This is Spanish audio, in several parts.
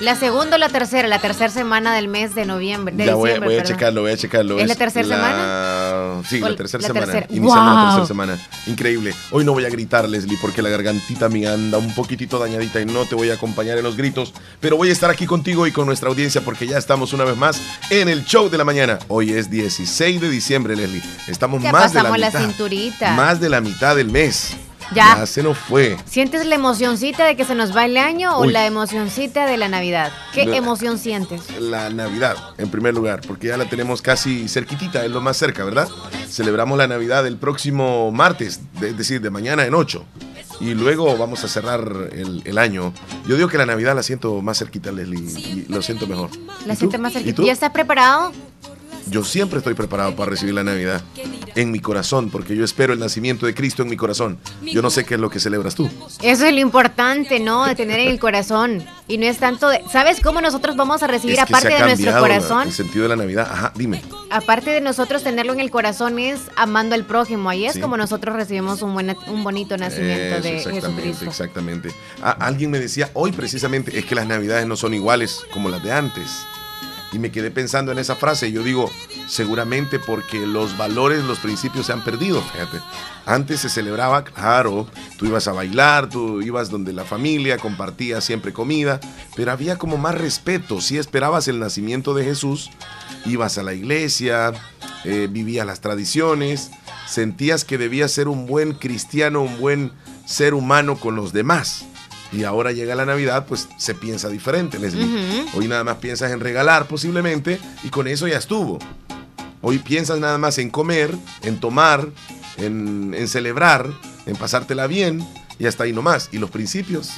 La segunda o la tercera, la tercera semana del mes de noviembre. De ya voy, a checarlo, voy a checarlo. ¿Es la tercera semana? Sí, la tercera la semana. tercera. Iniciamos la tercera semana. Increíble. Hoy no voy a gritar, Leslie, porque la gargantita me anda un poquitito dañadita y no te voy a acompañar en los gritos. Pero voy a estar aquí contigo y con nuestra audiencia porque ya estamos una vez más en el show de la mañana. Hoy es 16 de diciembre, Leslie. Estamos Ya más de la mitad. cinturita. Más de la mitad del mes. Ya. se nos fue. ¿Sientes la emocioncita de que se nos va el año o la emocioncita de la Navidad? ¿Qué emoción sientes? la Navidad, en primer lugar, porque ya la tenemos casi cerquitita, es lo más cerca, ¿verdad? Celebramos la Navidad el próximo martes, de- es decir, de mañana en 8. Y luego vamos a cerrar el, el año. Yo digo que la Navidad la siento más cerquita, Leslie, y lo siento mejor. La sientes más ¿Y cerquita. ¿Ya estás preparado? Yo siempre estoy preparado para recibir la Navidad en mi corazón, porque yo espero el nacimiento de Cristo en mi corazón. Yo no sé qué es lo que celebras tú. Eso es lo importante, ¿no? De tener en el corazón. Y no es tanto de... ¿Sabes cómo nosotros vamos a recibir, Es que aparte de nuestro corazón? el sentido de la Navidad. Ajá, dime. Aparte de nosotros tenerlo en el corazón es amando al prójimo. Ahí es Sí. como nosotros recibimos un, buen, un bonito nacimiento Eso, de exactamente, Jesucristo. exactamente. Ah, alguien me decía hoy precisamente es que las navidades no son iguales como las de antes. Y me quedé pensando en esa frase y yo digo, seguramente porque los valores, los principios se han perdido, fíjate. Antes se celebraba, claro, tú ibas a bailar, tú ibas donde la familia compartía siempre comida, pero había como más respeto. Si esperabas el nacimiento de Jesús, ibas a la iglesia, eh, vivías las tradiciones, sentías que debías ser un buen cristiano, un buen ser humano con los demás. Y ahora llega la Navidad, pues se piensa diferente, Leslie. Hoy nada más piensas en regalar posiblemente y con eso ya estuvo. Hoy piensas nada más en comer, en tomar, en, en celebrar, en pasártela bien y hasta ahí nomás. Y los principios,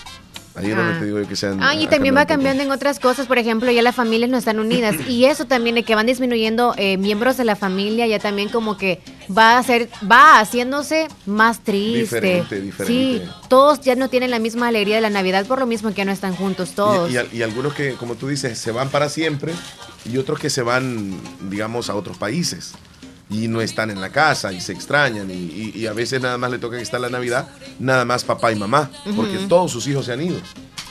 ahí es donde te digo yo que sean. Ah, y también va cambiando en otras cosas, por ejemplo, ya las familias no están unidas y eso también de que van disminuyendo eh, miembros de la familia, ya también como que va a ser, va haciéndose más triste. Diferente, diferente. Sí, todos ya no tienen la misma alegría de la Navidad por lo mismo que ya no están juntos todos. Y, y algunos que, como tú dices, se van para siempre y otros que se van, digamos, a otros países y no están en la casa y se extrañan y, y- y a veces nada más le toca que está la Navidad, nada más papá y mamá, porque todos sus hijos se han ido.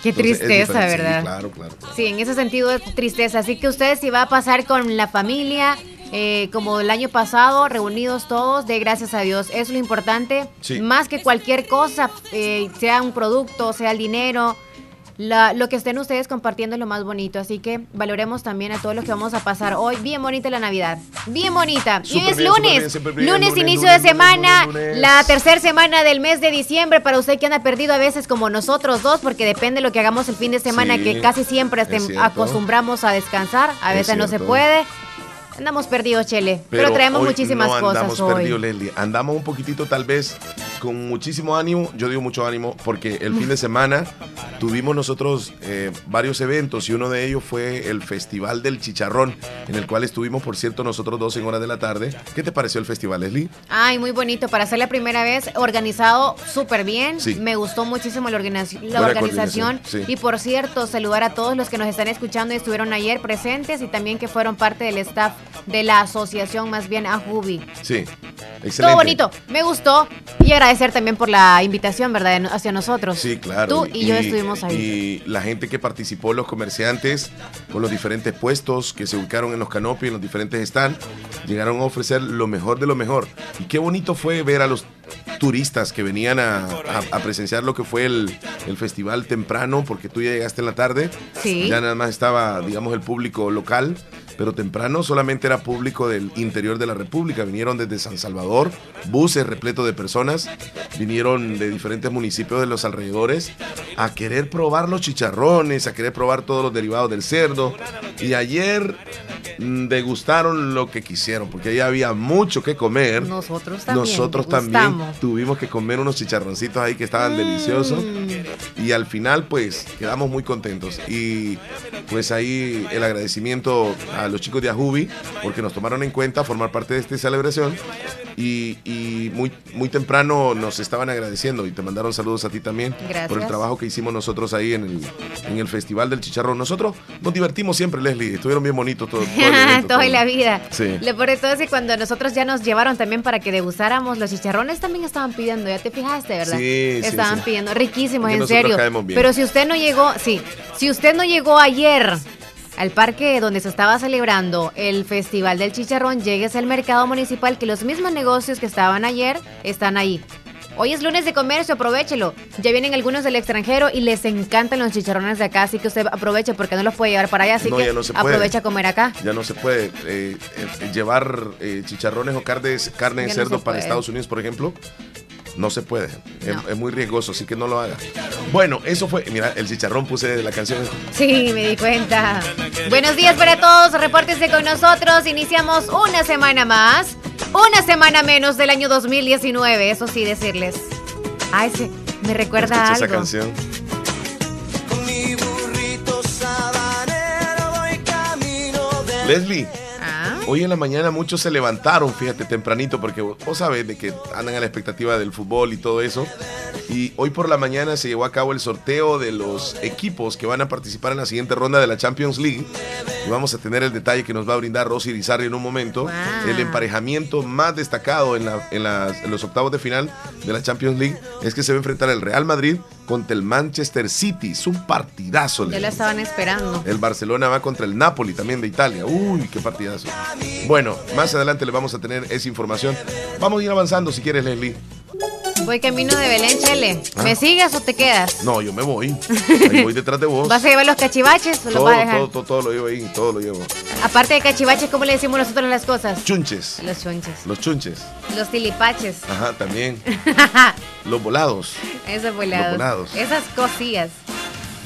Qué Entonces, tristeza, diferente. Sí, ¿verdad? claro, claro. Sí, en ese sentido es tristeza. Así que ustedes si va a pasar con la familia, eh, como el año pasado, reunidos todos, de gracias a Dios. Eso es lo importante. Sí. Más que cualquier cosa, eh, sea un producto, sea el dinero. La- lo que estén ustedes compartiendo es lo más bonito, así que valoremos también a todos los que vamos a pasar hoy. Bien bonita la Navidad, bien bonita. y hoy es bien, lunes, bien, súper bien. lunes, Lunes, inicio lunes, de semana, lunes, la tercera semana del mes de diciembre para usted que anda perdido a veces como nosotros dos, porque depende de lo que hagamos el fin de semana, Sí, que casi siempre acostumbramos a descansar, a Es veces no se puede. Andamos perdidos, Chele, pero, traemos muchísimas no cosas andamos hoy. perdidos, Leslie. Andamos un poquitito tal vez con muchísimo ánimo. Yo digo mucho ánimo porque el fin de semana tuvimos nosotros eh, varios eventos y uno de ellos fue el Festival del Chicharrón, en el cual estuvimos, por cierto, nosotros dos en horas de la tarde. ¿Qué te pareció el festival, Leslie? Ay, muy bonito. Para ser la primera vez, organizado súper bien. Sí. Me gustó muchísimo la, organiz- la organización. sí. Y por cierto, saludar a todos los que nos están escuchando y estuvieron ayer presentes y también que fueron parte del staff de la asociación, más bien a Jubi. Sí, excelente. Todo bonito, me gustó. Y agradecer también por la invitación, ¿verdad? Hacia nosotros. Sí, claro. Tú y, yo estuvimos ahí. Y la gente que participó, los comerciantes, con los diferentes puestos que se ubicaron en los canopios, en los diferentes stands, llegaron a ofrecer lo mejor de lo mejor. Y qué bonito fue ver a los turistas que venían a, a- a presenciar lo que fue el, el festival temprano, porque tú ya llegaste en la tarde. Sí. Ya nada más estaba, digamos, el público local, pero temprano solamente era público del interior de la República. Vinieron desde San Salvador, buses repletos de personas, vinieron de diferentes municipios de los alrededores a querer probar los chicharrones, a querer probar todos los derivados del cerdo. Y ayer mm, degustaron lo que quisieron, porque ahí había mucho que comer. Nosotros también. Nosotros también tuvimos que comer unos chicharroncitos ahí que estaban deliciosos. Mm. Y al final, pues, quedamos muy contentos. Y pues ahí el agradecimiento a, los chicos de Ajubi porque nos tomaron en cuenta formar parte de esta celebración y, muy, muy temprano nos estaban agradeciendo y te mandaron saludos a ti también por el trabajo que hicimos nosotros ahí en el, en el Festival del Chicharrón. Nosotros nos divertimos siempre, Leslie, estuvieron bien bonitos todos. Todo, todo, la vida. Sí. Lo por todo es que cuando nosotros ya nos llevaron también para que degustáramos los chicharrones, también estaban pidiendo, ya te fijaste, ¿verdad? Sí, Estaban pidiendo, riquísimos, en serio. Pero si usted no llegó, sí, si usted no llegó ayer al parque donde se estaba celebrando el Festival del Chicharrón, llegues al mercado municipal que los mismos negocios que estaban ayer están ahí. Hoy es lunes de comercio, aprovechelo. Ya vienen algunos del extranjero y les encantan los chicharrones de acá, así que usted aproveche porque no los puede llevar para allá, así que aprovecha a comer acá. Ya no se puede eh, eh, llevar eh, chicharrones o carne, carne de cerdo para Estados Unidos, por ejemplo. No se puede. Es, muy riesgoso, así que no lo haga. Bueno, eso fue. Mira, el chicharrón puse de la canción. Sí, me di cuenta. Buenos días para todos. Repórtense con nosotros. Iniciamos una semana más. Una semana menos del año 2019. Eso sí, decirles. Ay, sí, me recuerda algo. esa canción. Leslie. Hoy en la mañana muchos se levantaron, fíjate, tempranito, porque vos, sabés de que andan a la expectativa del fútbol y todo eso. Y hoy por la mañana se llevó a cabo el sorteo de los equipos que van a participar en la siguiente ronda de la Champions League. Y vamos a tener el detalle que nos va a brindar Rosy Rizarri en un momento. El emparejamiento más destacado en, en los octavos de final de la Champions League es que se va a enfrentar el Real Madrid contra el Manchester City. Es un partidazo. Ya lo estaban esperando. El Barcelona va contra el Napoli también de Italia. Uy, qué partidazo. Bueno, más adelante le vamos a tener esa información. Vamos a ir avanzando si quieres, Leslie. Voy camino de Belén, Chele. Ah. ¿Me sigues o te quedas? No, yo me voy. voy detrás de vos. ¿Vas a llevar los cachivaches o todo, vas a dejar? Todo, todo, todo, lo llevo ahí, todo lo llevo. Aparte de cachivaches, ¿cómo le decimos nosotros las cosas? Chunches. Los chunches. Los chunches. Los tilipaches. Ajá, también. los volados. Esos volados. Los volados. Esas cosillas.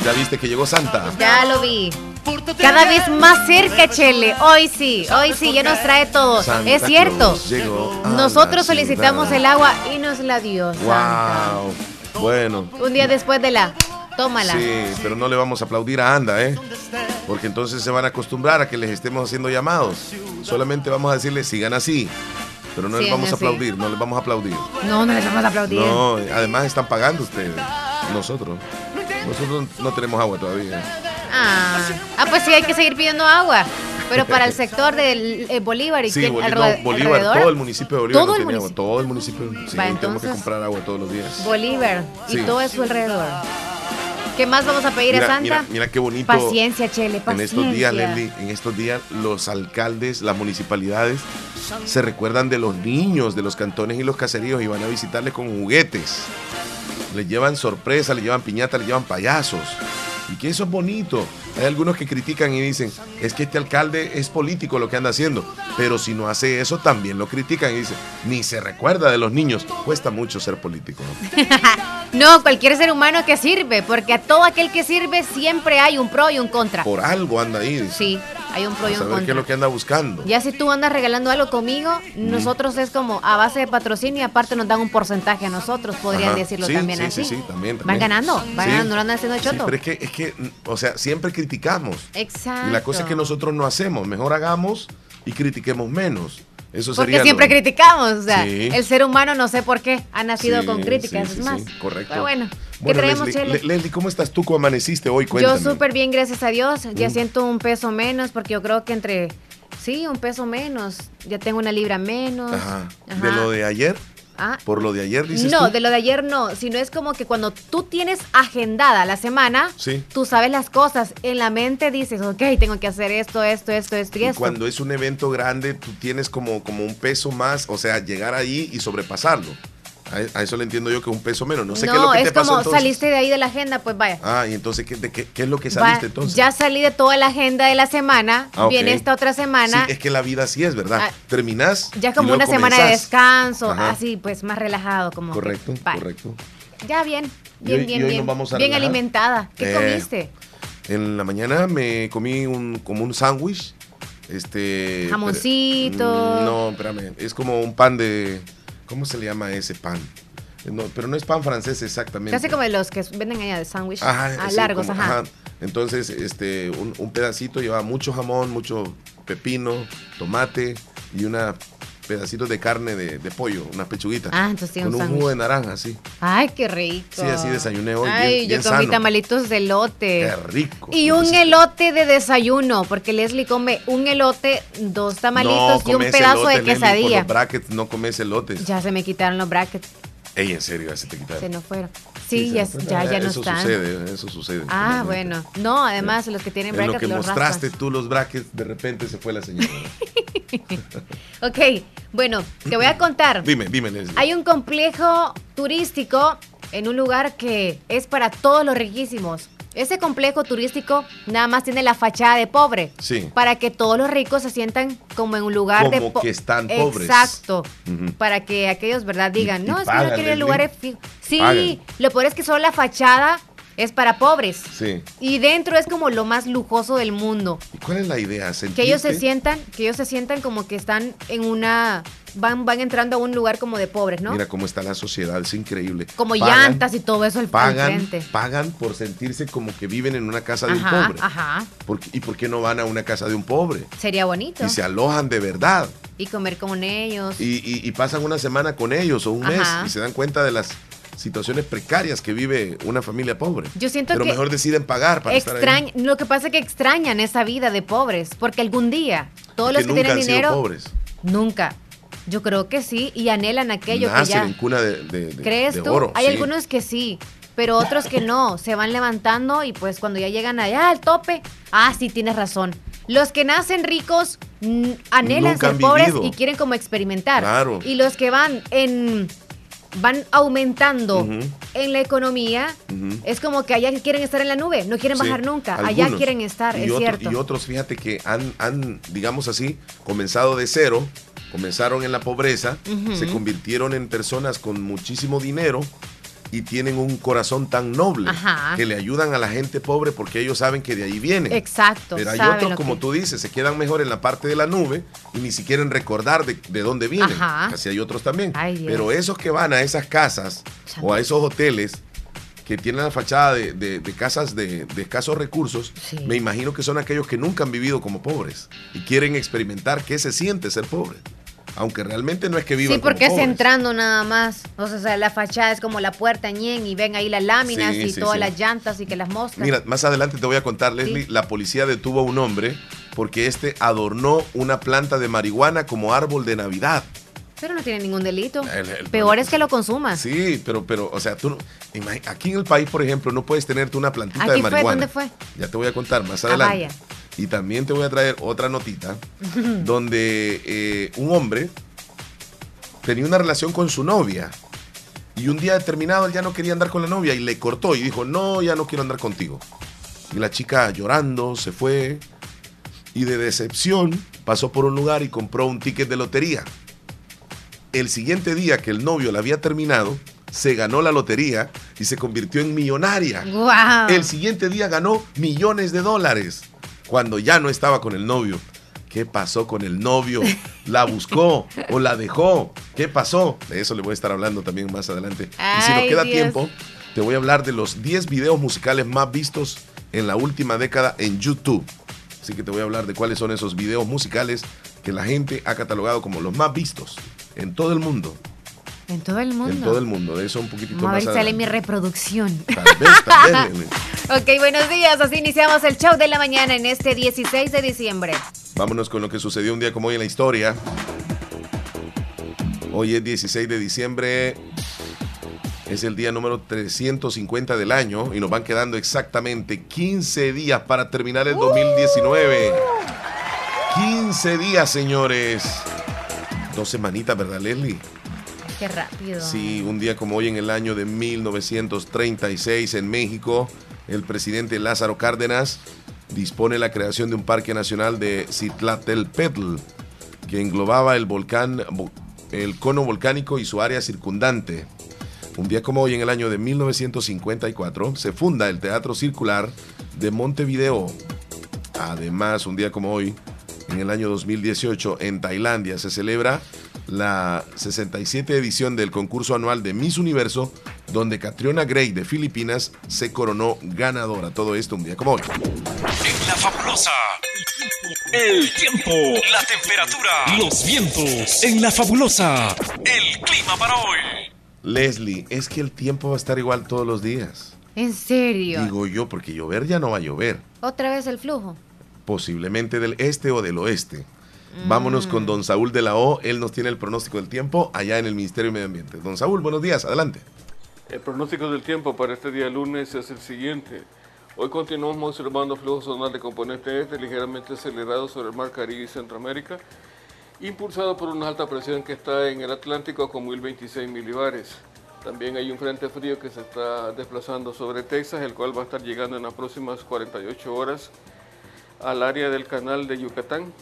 ¿Ya viste que llegó Santa? Ya lo vi. Cada vez más cerca, Chele. Hoy sí, hoy sí, ya nos trae todo. es cierto. Nosotros solicitamos el agua y nos la dio. Wow. Bueno. Un día después de la. Tómala. Sí, pero no le vamos a aplaudir a Anda, ¿eh? Porque entonces se van a acostumbrar a que les estemos haciendo llamados. Solamente vamos a decirles, sigan así. Pero no les vamos a aplaudir, no les vamos a aplaudir. No, no les vamos a aplaudir. No, además están pagando ustedes, nosotros. Nosotros no tenemos agua todavía. Ah, ah pues sí, hay que seguir pidiendo agua. Pero para el sector del eh, Bolívar y sí, Bolívar, Bolívar todo el municipio de Bolívar ¿Todo no el municipio? Todo el municipio. Sí, tenemos que comprar agua todos los días. Bolívar y todo es su alrededor. ¿Qué más vamos a pedir a Santa? Mira, mira, qué bonito. Paciencia, Chele, paciencia. En estos días, Leslie, en estos días los alcaldes, las municipalidades se recuerdan de los niños de los cantones y los caseríos y van a visitarles con juguetes. Les llevan sorpresa, les llevan piñata, les llevan payasos. Y que eso es bonito. Hay algunos que critican y dicen, es que este alcalde es político lo que anda haciendo. Pero si no hace eso, también lo critican y dicen, ni se recuerda de los niños. Cuesta mucho ser político. ¿no? cualquier ser humano que sirve, porque a todo aquel que sirve siempre hay un pro y un contra. Por algo anda ahí. Sí. Hay un pro y un contra. qué es lo que anda buscando. Ya si tú andas regalando algo conmigo, nosotros es como a base de patrocinio y aparte nos dan un porcentaje a nosotros, podrían decirlo también así. Sí, sí, también, Van ganando, van ganando, no andan haciendo choto. pero es que, es que, o sea, siempre criticamos. Exacto. Y la cosa es que nosotros no hacemos, mejor hagamos y critiquemos menos. Eso Porque siempre criticamos, o sea, el ser humano no sé por qué ha nacido con críticas, es más. correcto. Pero bueno, ¿qué traemos, Leslie, Leslie, ¿cómo estás tú? ¿Cómo amaneciste hoy? Cuéntame. Yo súper bien, gracias a Dios. Ya mm. siento un peso menos porque yo creo que entre, sí, un peso menos. Ya tengo una libra menos. Ajá. ¿De lo de ayer? Ah. ¿Por lo de ayer dices No, de lo de ayer no, sino es como que cuando tú tienes agendada la semana, tú sabes las cosas, en la mente dices, ok, tengo que hacer esto, esto, esto, esto y, esto. Cuando es un evento grande, tú tienes como, como un peso más, o sea, llegar ahí y sobrepasarlo. A, eso le entiendo yo que un peso menos. No sé qué es lo que te pasó. como saliste de ahí de la agenda, pues vaya. Ah, y entonces, ¿qué, qué, es lo que saliste entonces? Ya salí de toda la agenda de la semana. Ah, Viene esta otra semana. Sí, es que la vida así es, ¿verdad? Ah, Terminás. Ya como una semana de descanso, así, pues más relajado. como Correcto, correcto. Ya bien, bien, bien, bien. bien alimentada. ¿Qué eh, comiste? En la mañana me comí un, como un sándwich. Este. Jamoncito. Mm, no, espérame. Es como un pan de ¿Cómo se le llama ese pan? No, pero no es pan francés exactamente. Casi como los que venden allá de sándwich. Ah, largos, ajá. Entonces, este, un, pedacito lleva mucho jamón, mucho pepino, tomate y una pedacitos de carne de, pollo, unas pechuguitas. Ah, entonces Con un, jugo de naranja, sí. Ay, qué rico. Sí, así desayuné hoy. Ay, yo comí tamalitos de elote. Qué rico. Y un elote de desayuno, porque Leslie come un elote, dos tamalitos y un pedazo de quesadilla. los brackets no comes elotes. Ya se me quitaron los brackets. Ey, en serio, ya se te quitaron. Se nos fueron. Sí, ya, ya, ya, no eso están. Sucede, eso sucede. Ah, bueno. No, además, los que tienen brackets. En lo que mostraste tú los brackets, de repente se fue la señora. ok, bueno, te voy a contar. Dime, dime, Leslie. Hay un complejo turístico en un lugar que es para todos los riquísimos. Ese complejo turístico nada más tiene la fachada de pobre. Sí. Para que todos los ricos se sientan como en un lugar de Como que están pobres. Exacto. Para que aquellos, ¿verdad? Digan, no, es que no quieren lugares fijos. Sí, lo peor es que solo la fachada es para pobres. Sí. Y dentro es como lo más lujoso del mundo. ¿Y cuál es la idea? Que ellos se sientan, que ellos se sientan como que están en una van, van entrando a un lugar como de pobres, ¿no? Mira cómo está la sociedad, es increíble. Como llantas y todo eso al, pagan, frente. Pagan por sentirse como que viven en una casa de un pobre. Ajá. ¿Y por qué no van a una casa de un pobre? Sería bonito. Y se alojan de verdad. Y comer con ellos. Y, pasan una semana con ellos o un mes y se dan cuenta de las situaciones precarias que vive una familia pobre. Yo siento Pero mejor deciden pagar para estar ahí. Lo que pasa es que extrañan esa vida de pobres, porque algún día todos los que tienen dinero pobres. nunca yo creo que sí, y anhelan aquello que ya... en cuna de, ¿Crees tú? Hay algunos que sí, pero otros que no, se van levantando y pues cuando ya llegan allá al tope, ah, sí, tienes razón. Los que nacen ricos anhelan ser pobres y quieren como experimentar. Claro. Y los que van en van aumentando en la economía, es como que allá quieren estar en la nube, no quieren bajar nunca, allá quieren estar, es cierto. Y otros, fíjate que han, han, digamos así, comenzado de cero comenzaron en la pobreza, se convirtieron en personas con muchísimo dinero y tienen un corazón tan noble que le ayudan a la gente pobre porque ellos saben que de ahí vienen. Exacto. Pero hay otros, como tú dices, se quedan mejor en la parte de la nube y ni siquiera recordar de, dónde vienen. Así hay otros también. Pero esos que van a esas casas o a esos hoteles que tienen la fachada de, casas de, escasos recursos, me imagino que son aquellos que nunca han vivido como pobres y quieren experimentar qué se siente ser pobre aunque realmente no es que vivan Sí, porque es entrando nada más. O sea, la fachada es como la puerta ñen y ven ahí las láminas y todas las llantas y que las moscas. Mira, más adelante te voy a contar, Leslie, la policía detuvo a un hombre porque este adornó una planta de marihuana como árbol de Navidad. Pero no tiene ningún delito. Peor es que lo consuma. Sí, pero, pero, o sea, tú aquí en el país, por ejemplo, no puedes tenerte una plantita de marihuana. ¿Dónde fue? Ya te voy a contar más ah, adelante. Y también te voy a traer otra notita donde eh, un hombre tenía una relación con su novia. Y un día determinado él ya no quería andar con la novia y le cortó y dijo, no, ya no quiero andar contigo. Y la chica llorando se fue y de decepción pasó por un lugar y compró un ticket de lotería. El siguiente día que el novio la había terminado, se ganó la lotería y se convirtió en millonaria. El siguiente día ganó millones de dólares cuando ya no estaba con el novio. ¿Qué pasó con el novio? ¿La buscó o la dejó? ¿Qué pasó? De eso le voy a estar hablando también más adelante. y si nos queda tiempo, te voy a hablar de los 10 videos musicales más vistos en la última década en YouTube. Así que te voy a hablar de cuáles son esos videos musicales que la gente ha catalogado como los más vistos en todo el mundo. En todo el mundo. En todo el mundo, de eso un poquitito más. A ver, sale mi reproducción. Tal vez, tal vez. ok, buenos días. Así iniciamos el show de la mañana en este 16 de diciembre. Vámonos con lo que sucedió un día como hoy en la historia. Hoy es 16 de diciembre. Es el día número 350 del año y nos van quedando exactamente 15 días para terminar el 2019. 15 días, señores. Dos semanitas, ¿verdad, Leslie? Rápido. Sí, un día como hoy en el año de 1936 en México, el presidente Lázaro Cárdenas dispone la creación de un parque nacional de Citlatelpetl, que englobaba el volcán, el cono volcánico y su área circundante. Un día como hoy en el año de 1954 se funda el Teatro Circular de Montevideo. Además, un día como hoy, en el año 2018, en Tailandia se celebra la 67 edición del concurso anual de Miss Universo donde Catriona Gray de Filipinas se coronó ganadora. Todo esto un día como hoy. En la fabulosa. El tiempo, la temperatura, los vientos. En la fabulosa. El clima para hoy. Leslie, es que el tiempo va a estar igual todos los días. ¿En serio? Digo yo, porque llover ya no va a llover. ¿Otra vez el flujo? Posiblemente del este o del oeste. Vámonos con mm. don Saúl de la O. Él nos tiene el pronóstico del tiempo allá en el Ministerio de Medio Ambiente. Don Saúl, buenos días, adelante. El pronóstico del tiempo para este día lunes es el siguiente. Hoy continuamos observando flujo zonal de componente este ligeramente acelerado sobre el mar Caribe y Centroamérica, impulsado por una alta presión que está en el Atlántico con 1026 milibares. También hay un frente frío que se está desplazando sobre Texas, el cual va a estar llegando en las próximas 48 horas al área del canal de Yucatán,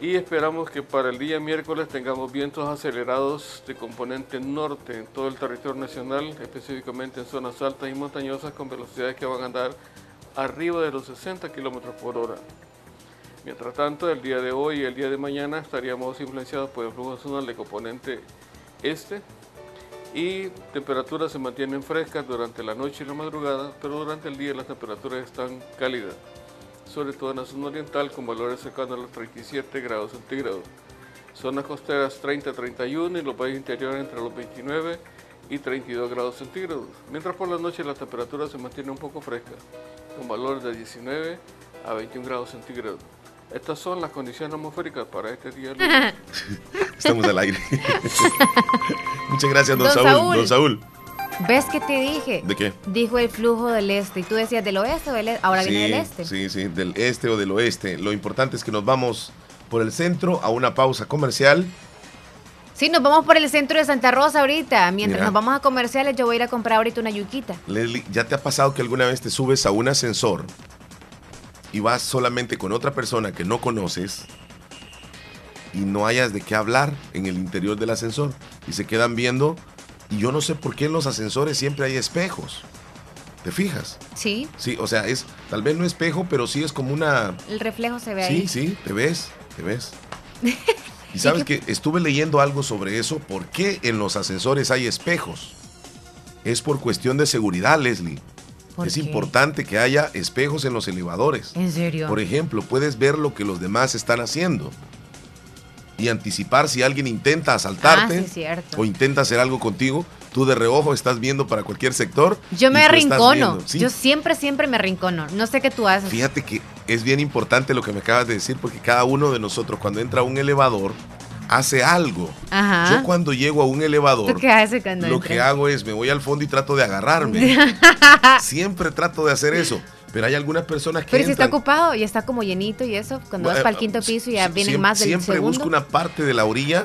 y esperamos que para el día miércoles tengamos vientos acelerados de componente norte en todo el territorio nacional, específicamente en zonas altas y montañosas con velocidades que van a andar arriba de los 60 kilómetros por hora. Mientras tanto, el día de hoy y el día de mañana estaríamos influenciados por el flujo zonal de componente este y temperaturas se mantienen frescas durante la noche y la madrugada, pero durante el día las temperaturas están cálidas sobre todo en la zona oriental con valores cercanos a los 37 grados centígrados. Zonas costeras 30-31 y los países interiores entre los 29 y 32 grados centígrados. Mientras por la noche la temperatura se mantiene un poco fresca, con valores de 19 a 21 grados centígrados. Estas son las condiciones atmosféricas para este día. Estamos al aire. Muchas gracias, don, Saúl. Don Saúl. ¿Ves que te dije? ¿De qué? Dijo el flujo del este. Y tú decías del oeste o del este. Ahora viene del este. Sí, sí, del este o del oeste. Lo importante es que nos vamos por el centro a una pausa comercial. Sí, nos vamos por el centro de Santa Rosa ahorita. Mientras nos vamos a comerciales, yo voy a ir a comprar ahorita una yuquita. Leslie, ¿ya te ha pasado que alguna vez te subes a un ascensor y vas solamente con otra persona que no conoces y no hayas de qué hablar en el interior del ascensor y se quedan viendo y yo no sé por qué en los ascensores siempre hay espejos. ¿Te fijas? Sí. Sí, o sea, es tal vez no espejo, pero sí es como una... El reflejo se ve ahí. Sí, sí, te ves, te ves. y sabes que estuve leyendo algo sobre eso, ¿por qué en los ascensores hay espejos? Es por cuestión de seguridad, Leslie. Es importante que haya espejos en los elevadores. ¿En serio? Por ejemplo, puedes ver lo que los demás están haciendo y anticipar si alguien intenta asaltarte ah, o intenta hacer algo contigo. Tú de reojo estás viendo para cualquier sector. Yo me arrincono. Yo siempre, siempre me arrincono. No sé qué tú haces. Fíjate que es bien importante lo que me acabas de decir porque cada uno de nosotros cuando entra a un elevador hace algo. Yo cuando llego a un elevador, lo que hago es me voy al fondo y trato de agarrarme. siempre trato de hacer eso. Pero hay algunas personas que. Pero si está ocupado y está como llenito y eso, cuando vas para el quinto piso y ya vienen más del Siempre busco una parte de la orilla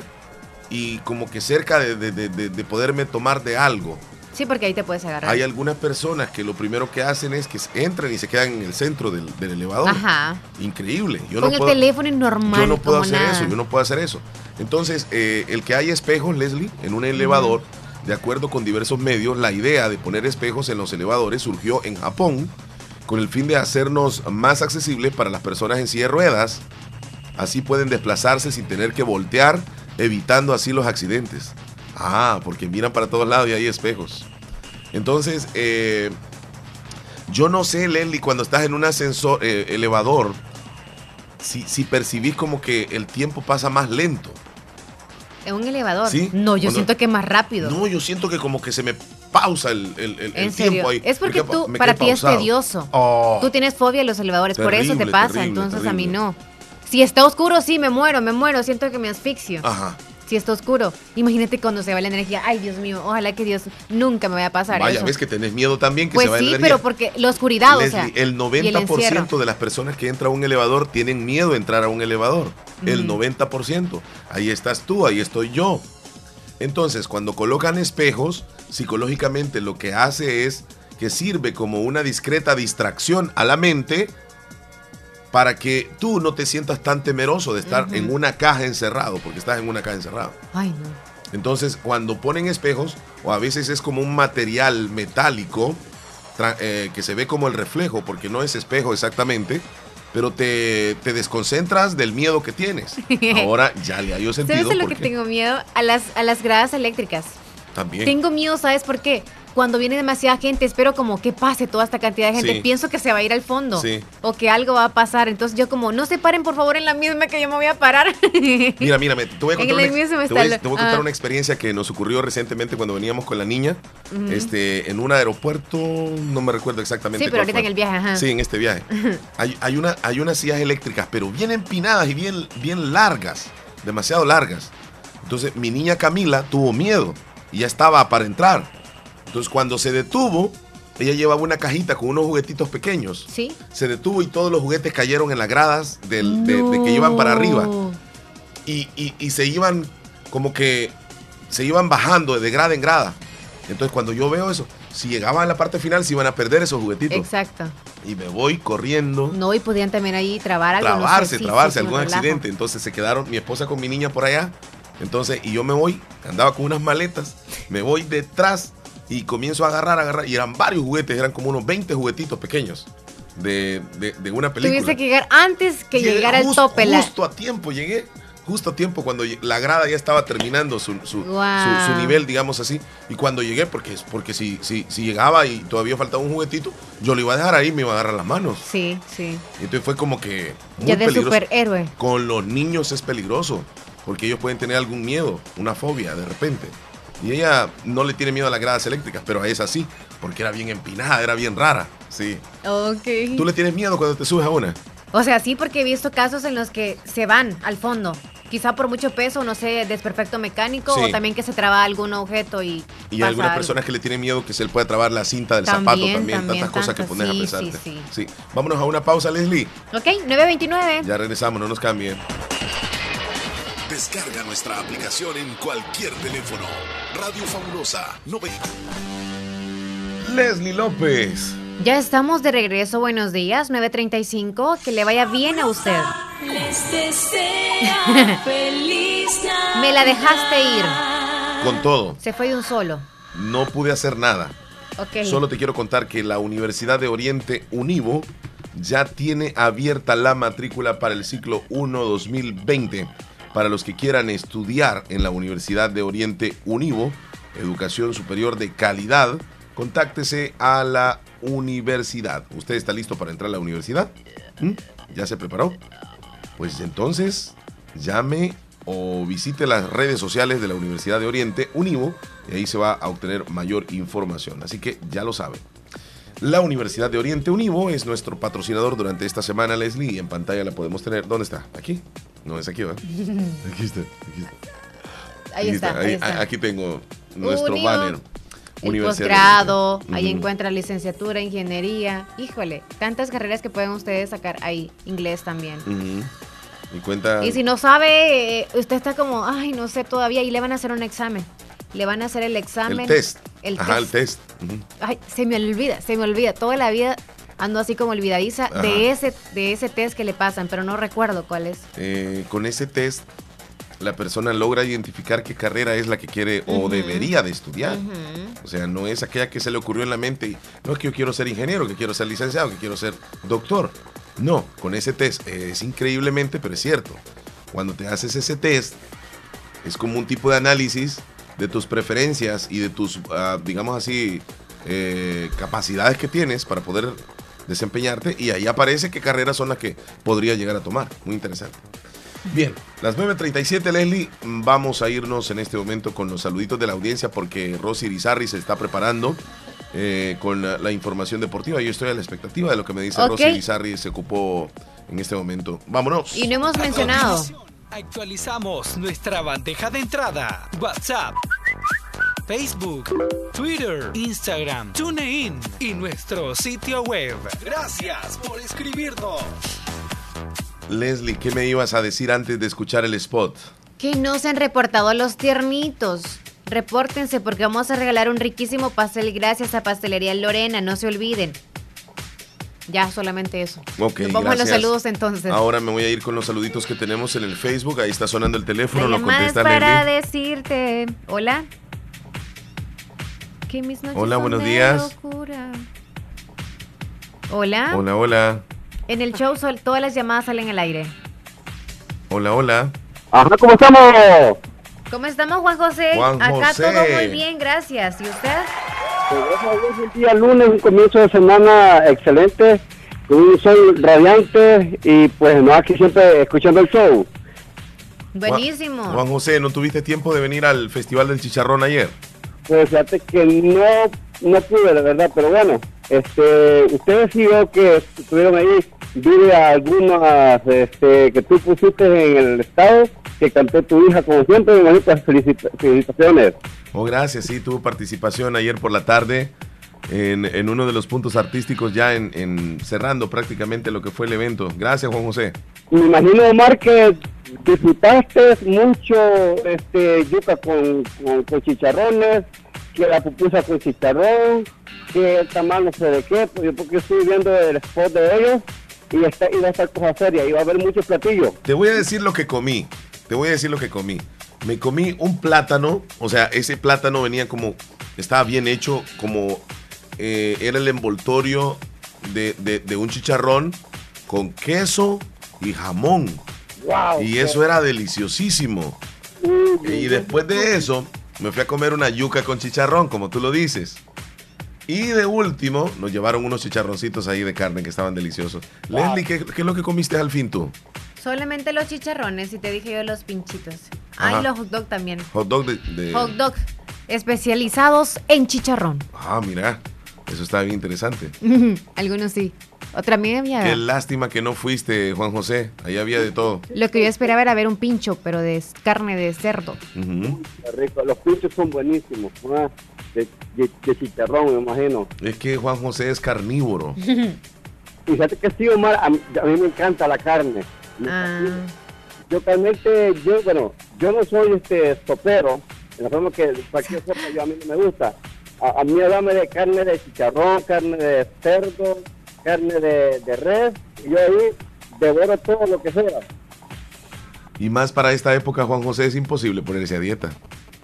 y como que cerca de, poderme tomar de algo. Sí, porque ahí te puedes agarrar. Hay algunas personas que lo primero que hacen es que entran y se quedan en el centro del, elevador. Ajá. Increíble. Yo Con el teléfono normal. Yo no puedo hacer eso, yo no puedo hacer eso. Entonces, eh, el que hay espejos, Leslie, en un elevador, de acuerdo con diversos medios, la idea de poner espejos en los elevadores surgió en Japón con el fin de hacernos más accesibles para las personas en silla de ruedas. Así pueden desplazarse sin tener que voltear, evitando así los accidentes. Ah, porque miran para todos lados y hay espejos. Entonces, eh, yo no sé, Lenny, cuando estás en un ascensor, eh, elevador, si, si percibís como que el tiempo pasa más lento. ¿En un elevador? Sí. No, yo siento que es más rápido. No, yo siento que como que se me pausa el, el, tiempo ahí. Es porque tú, para ti es tedioso. Oh. Tú tienes fobia a los elevadores, por eso te pasa, entonces a mí no. Si está oscuro, sí, me muero, me muero, siento que me asfixio. Ajá. Si está oscuro, imagínate cuando se va la energía. Ay, Dios mío, ojalá que Dios nunca me vaya a pasar. Vaya, ves que tenés miedo también que pues se vaya sí, la energía. pero porque la oscuridad, o sea. El 90% de las personas que entran a un elevador tienen miedo de entrar a un elevador. El 90%. Ahí estás tú, ahí estoy yo. Entonces, cuando colocan espejos, psicológicamente lo que hace es que sirve como una discreta distracción a la mente para que tú no te sientas tan temeroso de estar en una caja encerrado, porque estás en una caja encerrado. Ay, no. Entonces, cuando ponen espejos, o a veces es como un material metálico eh, que se ve como el reflejo, porque no es espejo exactamente, pero te, desconcentras del miedo que tienes. Ahora ya le hallo sentido. ¿Sabes a lo que tengo miedo? A las, a las gradas eléctricas. También. Tengo miedo, ¿sabes por qué? Cuando viene demasiada gente, espero como que pase toda esta cantidad de gente. Sí. Pienso que se va a ir al fondo. Sí. O que algo va a pasar. Entonces yo como, no se paren por favor en la misma que yo me voy a parar. Mira, mira, te voy a contar, una, mismo te voy- lo- te voy a contar ah. una experiencia que nos ocurrió recientemente cuando veníamos con la niña este, en un aeropuerto, no me recuerdo exactamente. Sí, pero ahorita fue. en el viaje, ajá. Sí, en este viaje. Hay, hay, una, hay unas sillas eléctricas, pero bien empinadas y bien, bien largas, demasiado largas. Entonces mi niña Camila tuvo miedo y ya estaba para entrar. Entonces cuando se detuvo, ella llevaba una cajita con unos juguetitos pequeños. ¿Sí? Se detuvo y todos los juguetes cayeron en las gradas del- de, de que iban para arriba y, y- y se iban como que se iban bajando de grada en grada. Entonces cuando yo veo eso, si llegaban a la parte final se iban a perder esos juguetitos. Exacto. Y me voy corriendo, No, y podían también ahí trabar algo. trabarse, trabarse, algún relajo. accidente. Entonces se quedaron mi esposa con mi niña por allá. Entonces, y yo me voy, andaba con unas maletas, me voy detrás y comienzo a agarrar, agarrar. Y eran varios juguetes, eran como unos 20 juguetitos pequeños de, de- de una película. Tuviste que llegar antes que Llegué llegara el tope. la- Justo a tiempo llegué. Justo a tiempo cuando la grada ya estaba terminando su, su- su- su nivel, digamos así. Y cuando llegué, porque, porque si, si, si llegaba y todavía faltaba un juguetito, yo lo iba a dejar ahí y me iba a agarrar las manos. Sí, sí. Entonces fue como que muy Ya de peligroso. superhéroe. Con los niños es peligroso, porque ellos pueden tener algún miedo, una fobia de repente. Y ella no le tiene miedo a las gradas eléctricas, pero a esa sí, porque era bien empinada, era bien rara. Sí. Ok. ¿Tú le tienes miedo cuando te subes a una? O sea, sí, porque he visto casos en los que se van al fondo. Quizá por mucho peso, no sé, desperfecto mecánico Sí. o también que se traba algún objeto y. Y pasa algunas algo. personas que le tienen miedo que se le pueda trabar la cinta del También, zapato también, también, tantas cosas que pones sí, a pensarte. sí, Sí, Vámonos a una pausa, Leslie. Ok, 929. Ya regresamos, no nos cambien. Descarga nuestra aplicación en cualquier teléfono. Radio Fabulosa 90. Leslie López. Ya estamos de regreso. Buenos días, 935. Que le vaya bien a usted. Les desea feliz Me la dejaste ir. Con todo, Se fue de un solo. no pude hacer nada. Solo te quiero contar que la Universidad de Oriente Univo ya tiene abierta la matrícula para el ciclo 1 2020. Para los que quieran estudiar en la Universidad de Oriente Univo, educación superior de calidad, contáctese a la universidad. ¿Usted está listo para entrar a la universidad? ¿Mm? ¿Ya se preparó? Pues entonces llame o visite las redes sociales de la Universidad de Oriente Univo y ahí se va a obtener mayor información. Así que ya lo saben. La Universidad de Oriente Univo es nuestro patrocinador durante esta semana, Leslie, y en pantalla la podemos tener. ¿Dónde está? ¿Aquí? No, es aquí, ¿verdad? Aquí está. Aquí está. Ahí Aquí está, ahí Ahí- está. Aquí tengo nuestro banner. El Universidad posgrado, ahí Ujú. encuentra licenciatura, ingeniería. Híjole, tantas carreras que pueden ustedes sacar ahí. Inglés también. Y cuenta. Y si no sabe, eh, usted está como, ay, no sé todavía, y le van a hacer un examen. Le van a hacer el examen. el test. El Ajá, test. el test. Ay, se me olvida, se me olvida. Toda la vida ando así como olvidadiza Ajá. de ese, de ese test que le pasan, pero no recuerdo cuál es. Eh, con ese test, la persona logra identificar qué carrera es la que quiere o debería de estudiar. O sea, no es aquella que se le ocurrió en la mente. y, No es que yo quiero ser ingeniero, que quiero ser licenciado, que quiero ser doctor. No, con ese test eh, es increíblemente, pero es cierto. Cuando te haces ese test, es como un tipo de análisis de tus preferencias y de tus, ah, digamos así, eh, capacidades que tienes para poder desempeñarte. Y ahí aparece qué carreras son las que podría llegar a tomar. Muy interesante. Bien, las 9.37, Leslie, vamos a irnos en este momento con los saluditos de la audiencia porque Rosy Irizarry se está preparando eh, con la, la información deportiva. Yo estoy a la expectativa de lo que me dice Ok. Rosy se ocupó en este momento. Vámonos. Y no hemos mencionado. Actualizamos nuestra bandeja de entrada. WhatsApp, Facebook, Twitter, Instagram, TuneIn y nuestro sitio web. Gracias por escribirnos. Leslie, ¿qué me ibas a decir antes de escuchar el spot? Que no se han reportado los tiernitos. Repórtense porque vamos a regalar un riquísimo pastel gracias a Pastelería Lorena, no se olviden. Ya, solamente eso. Ok, Nos vamos a los gracias. saludos entonces. Ahora me voy a ir con los saluditos que tenemos en el Facebook. Ahí está sonando el teléfono, lo llamada es contesta para Leslie. decirte. Hola. Que mis noches Hola, son buenos de días. locura. Hola. Hola, hola. En el show sol- todas las llamadas salen al aire. Hola, hola. Ajá, ¿cómo estamos? ¿Cómo estamos, Juan José? Juan Acá José. todo muy bien, gracias. ¿Y usted? Pues, un día lunes, un comienzo de semana excelente, con un sol radiante y pues no aquí siempre escuchando el show. Buenísimo. Juan, Juan José, ¿no tuviste tiempo de venir al Festival del Chicharrón ayer? Pues fíjate que no, no pude, la verdad, pero bueno, este, ustedes sí veo que estuvieron ahí, vi a algunas este, que tú pusiste en el estado, que cantó tu hija como siempre, y bonitas felicita- felicitaciones. Oh, gracias, sí, tuvo participación ayer por la tarde en, en uno de los puntos artísticos ya en, en- cerrando prácticamente lo que fue el evento. Gracias, Juan José. Me imagino, Omar, que disfrutaste mucho este yuca con, con, chicharrones, que la pupusa con chicharrón, que el tamal no sé de qué, pues yo porque estoy viendo el spot de ellos y está, iba a estar cosa seria, iba a haber muchos platillos. Te voy a decir lo que comí. Te voy a decir lo que comí. Me comí un plátano, o sea, ese plátano venía como, estaba bien hecho, como eh, era el envoltorio de- de un chicharrón con queso y jamón. ¡Wow! Y eso era deliciosísimo. Y después de eso, me fui a comer una yuca con chicharrón, como tú lo dices. Y de último, nos llevaron unos chicharroncitos ahí de carne que estaban deliciosos. Leslie, ¿qué, qué es lo que comiste al fin tú? Solamente los chicharrones y te dije yo los pinchitos. Ajá. Ay, los hot dog también. Hot dog de... de- Hot dog especializados en chicharrón. Ah, mira, eso está bien interesante. Algunos sí. Otra mí había... Qué lástima que no fuiste, Juan José. Ahí había de todo. Lo que yo esperaba era ver un pincho, pero de carne de cerdo. Rico. Los pinchos son buenísimos, ¿no? de, de- de chicharrón, me imagino. Es que Juan José es carnívoro. Fíjate que sí, Omar, a mí, a mí me encanta la carne. Ah. Yo realmente, yo, bueno, yo no soy este sopero, en la forma que cualquier sopa yo a mí no me gusta. A, a mí dame de carne de chicharrón, carne de cerdo, carne de, de res, y yo ahí devoro todo lo que sea. Y más para esta época, Juan José, es imposible ponerse a dieta.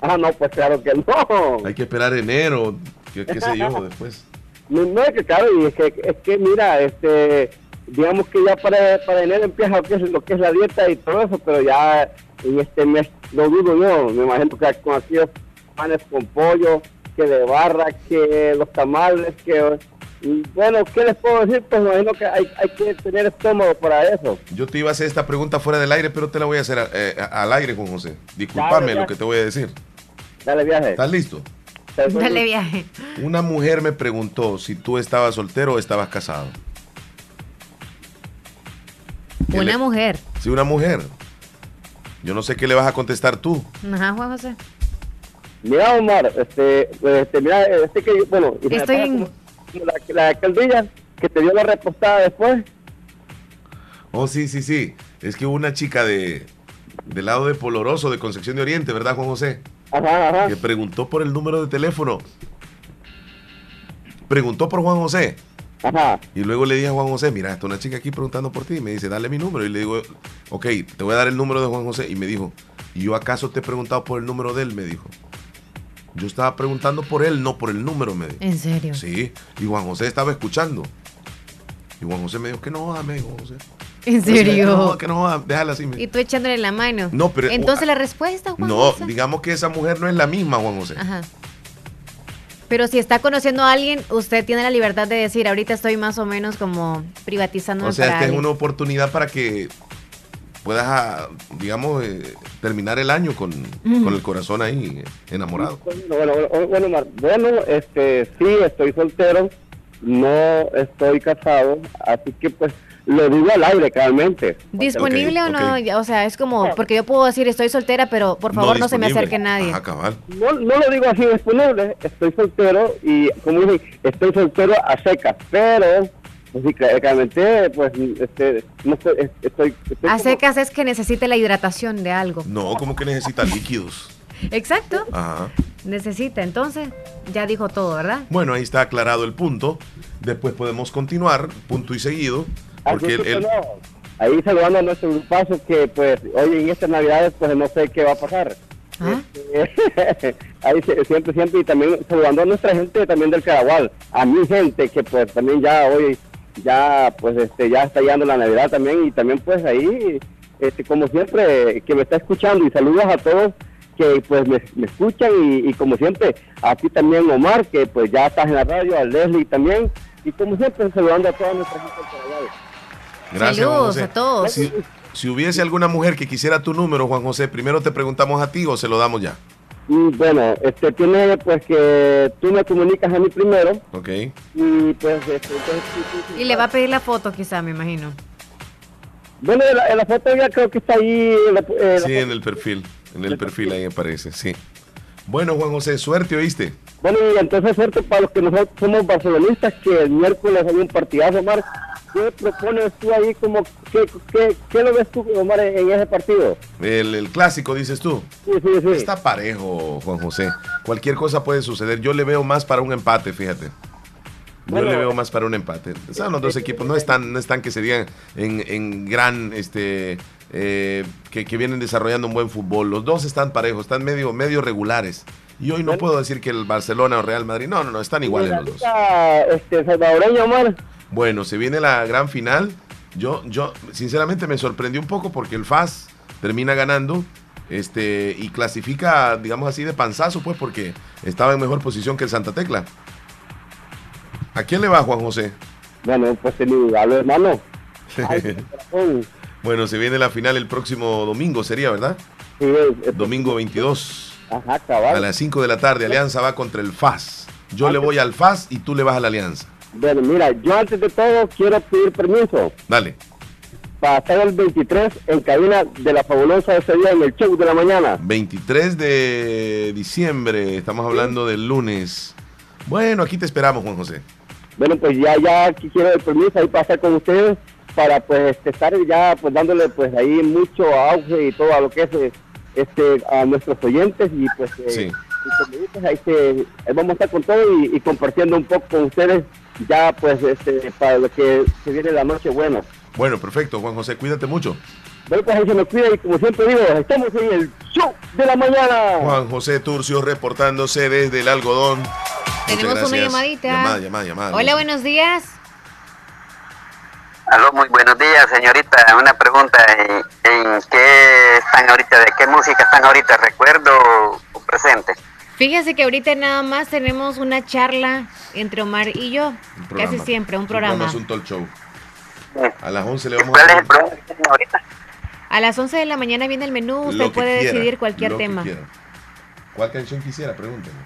Ah, no, pues claro que no. Hay que esperar enero, qué, qué sé yo, después. No, no es que claro, y es que, es que mira, este, digamos que ya para, para enero empieza lo que, es, lo que es la dieta y todo eso, pero ya en este mes lo dudo yo, me imagino que con aquellos panes con pollo, que de barra, que los tamales, que bueno, ¿qué les puedo decir? Pues imagino que hay, hay que tener estómago para eso. Yo te iba a hacer esta pregunta fuera del aire, pero te la voy a hacer a- eh, al aire, Juan José. Discúlpame lo que te voy a decir. Dale viaje. ¿Estás listo? dale viaje. Una mujer me preguntó si tú estabas soltero o estabas casado. ¿Qué Una le- mujer. Sí, una mujer. Yo no sé qué le vas a contestar tú. Ajá, Juan José. Mira, Omar, este, pues, este, mira, este que yo, bueno, y me Estoy en- como- la, la que te dio la repostada después. Oh, sí, sí, sí. Es que hubo una chica de del lado de Poloroso, de Concepción de Oriente, ¿verdad, Juan José? Ajá, ajá. Que preguntó por el número de teléfono. Preguntó por Juan José. Ajá. Y luego le dije a Juan José, mira, está una chica aquí preguntando por ti. Y me dice, dale mi número. Y le digo, ok, te voy a dar el número de Juan José. Y me dijo, ¿y yo acaso te he preguntado por el número de él? Me dijo. Yo estaba preguntando por él, no por el número, me dijo. ¿En serio? Sí, y Juan José estaba escuchando. Y Juan José me dijo, que no, dijo Juan José. ¿En Que no, serio? que no, déjala así. Y tú echándole la mano. No, pero- Entonces la respuesta, Juan No, José. digamos que esa mujer no es la misma, Juan José. Ajá. Pero si está conociendo a alguien, usted tiene la libertad de decir, ahorita estoy más o menos como privatizando O sea, es alguien. una oportunidad para que puedas, ah, digamos, eh, terminar el año con, con el corazón ahí eh, enamorado. Bueno, bueno, bueno, bueno, este, sí, estoy soltero, no estoy casado, así que pues lo digo al aire, realmente. ¿Disponible o no? O sea, es como, porque yo puedo decir estoy soltera, pero por favor no, se me acerque nadie. Ajá, cabal. No, no lo digo así disponible, estoy soltero y, como dije, estoy soltero a secas, pero, pues sí, cla- realmente, pues, este, no estoy, estoy, estoy A como- secas es que necesite la hidratación de algo. No, como que necesita líquidos. Exacto, Ajá. necesita. Entonces, ya dijo todo, ¿verdad? Bueno, ahí está aclarado el punto. Después podemos continuar, punto y seguido. Así Porque él, él- pues, Ahí saludando a nuestro grupazo que, pues, hoy en estas navidades, pues, no sé qué va a pasar. ¿Ah? Este, ahí se- siempre, siempre, y también saludando a nuestra gente también del Caragual, a mi gente que pues también ya hoy, ya pues este, ya está llegando la Navidad también, y también pues ahí, este, como siempre, que me está escuchando, y saludos a todos que pues me, me escuchan y, y como siempre, a ti también Omar, que pues ya estás en la radio, a Leslie también, y como siempre saludando a toda nuestra gente por allá. Gracias, Saludos José. a todos. Si, si hubiese alguna mujer que quisiera tu número, Juan José, primero te preguntamos a ti o se lo damos ya. Y bueno, este tiene pues que tú me comunicas a mí primero ¿Ok? y pues este, entonces. Y le va a pedir la foto quizá, me imagino. Bueno, en la, en la foto ya creo que está ahí. en la- eh, la Sí, en el perfil. En el perfil ahí aparece, sí. Bueno, Juan José, suerte, ¿oíste? Bueno, y entonces suerte para los que nosotros somos barcelonistas, que el miércoles hay un partidazo, Omar. ¿Qué propones tú ahí como, qué, qué, qué lo ves tú, Omar, en, ese partido? El, el clásico, dices tú. Sí, sí, sí. Está parejo, Juan José. Cualquier cosa puede suceder. Yo le veo más para un empate, fíjate. Yo le veo más para un empate. Son los dos equipos, no están, no están que serían en, en gran, este, eh, que, que vienen desarrollando un buen fútbol. Los dos están parejos, están medio, medio regulares. Y hoy no puedo decir que el Barcelona o Real Madrid, no, no, no, están iguales los dos. Este, salvadoreña, Omar. Bueno, se viene la gran final. Yo, yo, sinceramente me sorprendió un poco porque el FAS termina ganando este, y clasifica, digamos así, de panzazo, pues, porque estaba en mejor posición que el Santa Tecla. ¿A quién le va, Juan José? Bueno, pues inigualable, hermano. Ay, corazón. bueno, se viene la final el próximo domingo, sería, ¿verdad? Sí, es- Domingo 22 Ajá, a cabal. las 5 de la tarde. Alianza va contra el FAS. Yo le voy al FAS y tú le vas a la Alianza. Bueno, mira, yo antes de todo quiero pedir permiso Dale. para estar el 23 en cabina de la fabulosa ese día en el show de la mañana. 23 de diciembre, estamos hablando del lunes. Bueno, aquí te esperamos, Juan José. Bueno, pues ya, ya quiero el permiso ahí para estar con ustedes para pues este, estar ya pues dándole pues ahí mucho auge y todo a lo que es este a nuestros oyentes y pues eh, Sí. Y como dices, ahí, se- ahí vamos a estar con todo y, y compartiendo un poco con ustedes ya pues este para lo que se viene la noche buena. Bueno, perfecto, Juan José, cuídate mucho. Bueno, pues ahí se me cuida y como siempre digo, estamos en el show de la mañana. Juan José Turcio reportándose desde el algodón. Tenemos una llamadita. Llamada, llamada, llamada. Hola, buenos días. Aló, muy buenos días, señorita. Una pregunta, ¿en, en qué están ahorita? ¿De qué música están ahorita? ¿Recuerdo o presente? Fíjese que ahorita nada más tenemos una charla entre Omar y yo. Casi siempre, un programa. es un talk show. A las 11 le vamos ¿Cuál a es el programa que tienen ahorita? A las 11 de la mañana viene el menú. Usted lo que puede quiera, decidir cualquier tema. ¿Cuál canción quisiera? Pregúnteme.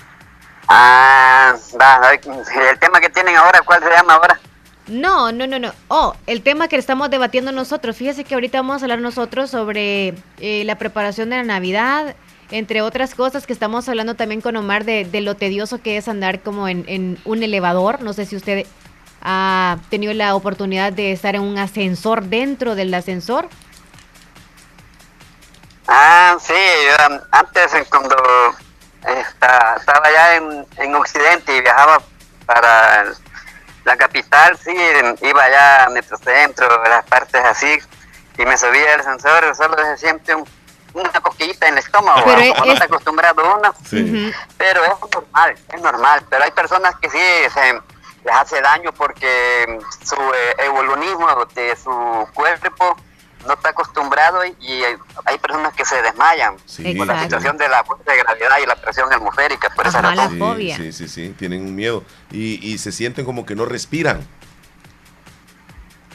Ah, va, va, el tema que tienen ahora, ¿cuál se llama ahora? No, no, no, no. Oh, el tema que estamos debatiendo nosotros. Fíjese que ahorita vamos a hablar nosotros sobre eh, la preparación de la Navidad, entre otras cosas que estamos hablando también con Omar de, lo tedioso que es andar como en, en un elevador. No sé si usted ha tenido la oportunidad de estar en un ascensor dentro del ascensor. Ah, sí, yo, antes cuando esta- estaba allá en, en Occidente y viajaba para la capital, sí, iba allá a Metrocentro, las partes así, y me subía al ascensor, solo se siente un- una cosquillita en el estómago, Pero como no es- está acostumbrado uno. Sí. Pero es normal, es normal. Pero hay personas que sí se les hace daño porque su eh, evolucionismo de su cuerpo no está acostumbrado y, y hay- hay personas que se desmayan Sí, por la situación de la fuerza de gravedad y la presión atmosférica. Por esa Ajá, la razón. Sí, fobia. sí, sí, sí, tienen un miedo. Y, y se sienten como que no respiran.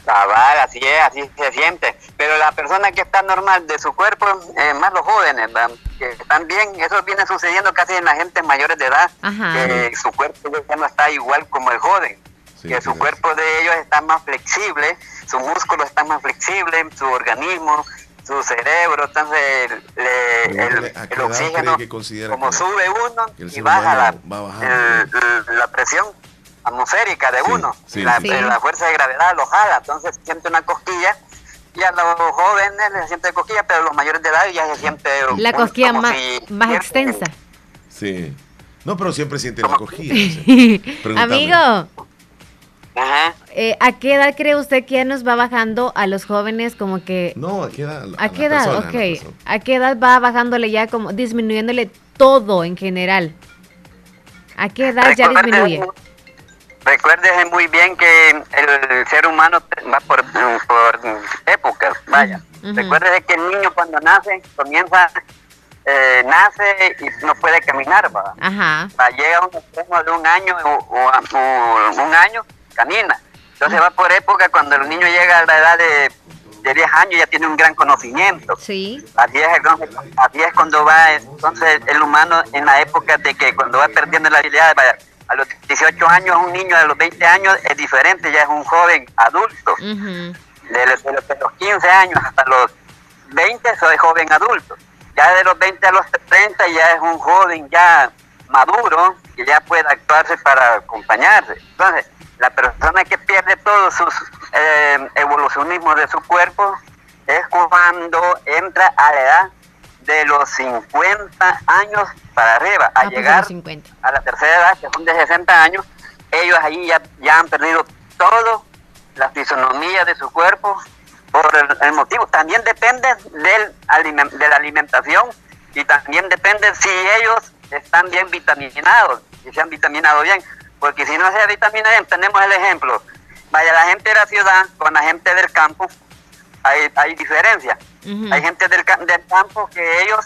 Cabal, así es, así se siente. Pero la persona que está normal de su cuerpo, eh, más los jóvenes, ¿va? que están bien, eso viene sucediendo casi en la gente mayores de edad, Ajá. que su cuerpo ya no está igual como el joven, Sí, que su cuerpo de ellos está más flexible, su músculo está más flexible, su organismo, su cerebro, entonces le- el, Pregúntale, ¿a qué el edad oxígeno, que como que- sube uno y baja la, humano va bajando? el- el- la presión atmosférica de Sí, uno, sí, la, sí. la fuerza de gravedad lo jala, entonces siente una cosquilla y a los jóvenes les siente cosquilla, pero a los mayores de edad ya se siente La un- cosquilla más, si- más extensa. Sí. No, pero siempre sienten la. Pregúntame. Amigo, Ajá. eh, ¿a qué edad cree usted que ya nos va bajando a los jóvenes como que... No, ¿a qué edad? ¿A qué edad? persona, a la ok. persona. ¿A qué edad va bajándole ya como disminuyéndole todo en general? ¿A qué edad ya Recuerde- disminuye? Recuérdese muy bien que el ser humano va por, por épocas, vaya. Recuérdese que el niño cuando nace comienza eh, nace y no puede caminar, va. Ajá. Va, llega a un extremo de un año o, o- o un año, camina. Entonces va por época cuando el niño llega a la edad de, de 10 años ya tiene un gran conocimiento. Sí. Así es, entonces, así es cuando va entonces el humano en la época de que cuando va perdiendo la habilidad, vaya, a los 18 años un niño, a los 20 años es diferente, ya es un joven adulto. Ujú. De los, de los- de los 15 años hasta los 20 soy joven adulto. Ya de los 20 a los 30 ya es un joven ya maduro que ya puede actuarse para acompañarse. Entonces, la persona que pierde todos sus eh, evolucionismos de su cuerpo es cuando entra a la edad de los 50 años para arriba, a Ah, pues a llegar los 50. a la tercera edad, que son de 60 años, ellos ahí ya, ya han perdido todo, la fisonomía de su cuerpo, por el, el motivo. También depende del de la alimentación y también depende si ellos están bien vitaminados, si se han vitaminado bien, porque si no se vitamina bien, tenemos el ejemplo, vaya la gente de la ciudad con la gente del campo, hay, hay diferencia. Hay gente del, del campo que ellos,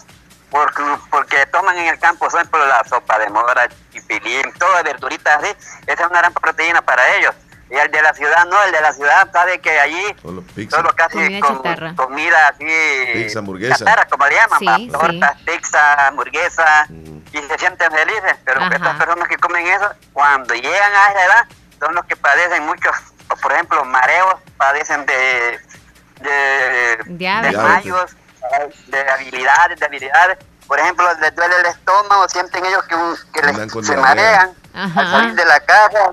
porque, porque toman en el campo, por ejemplo, la sopa de mora, chipilín, todas verduritas así, esa es una gran proteína para ellos. Y el de la ciudad no, el de la ciudad sabe que allí Solo pizza. solo casi Comida con- comida así, Pizza, hamburguesa. chatarra, como le llaman, Sí, tortas, pizza, hamburguesa, Mm. y se sienten felices, pero Ajá. estas personas que comen eso, cuando llegan a esa edad, son los que padecen muchos, por ejemplo, mareos, padecen de, de desmayos, de habilidades, de habilidades. Por ejemplo, les duele el estómago, sienten ellos que, un- que les- se marean Ajá. al salir de la casa.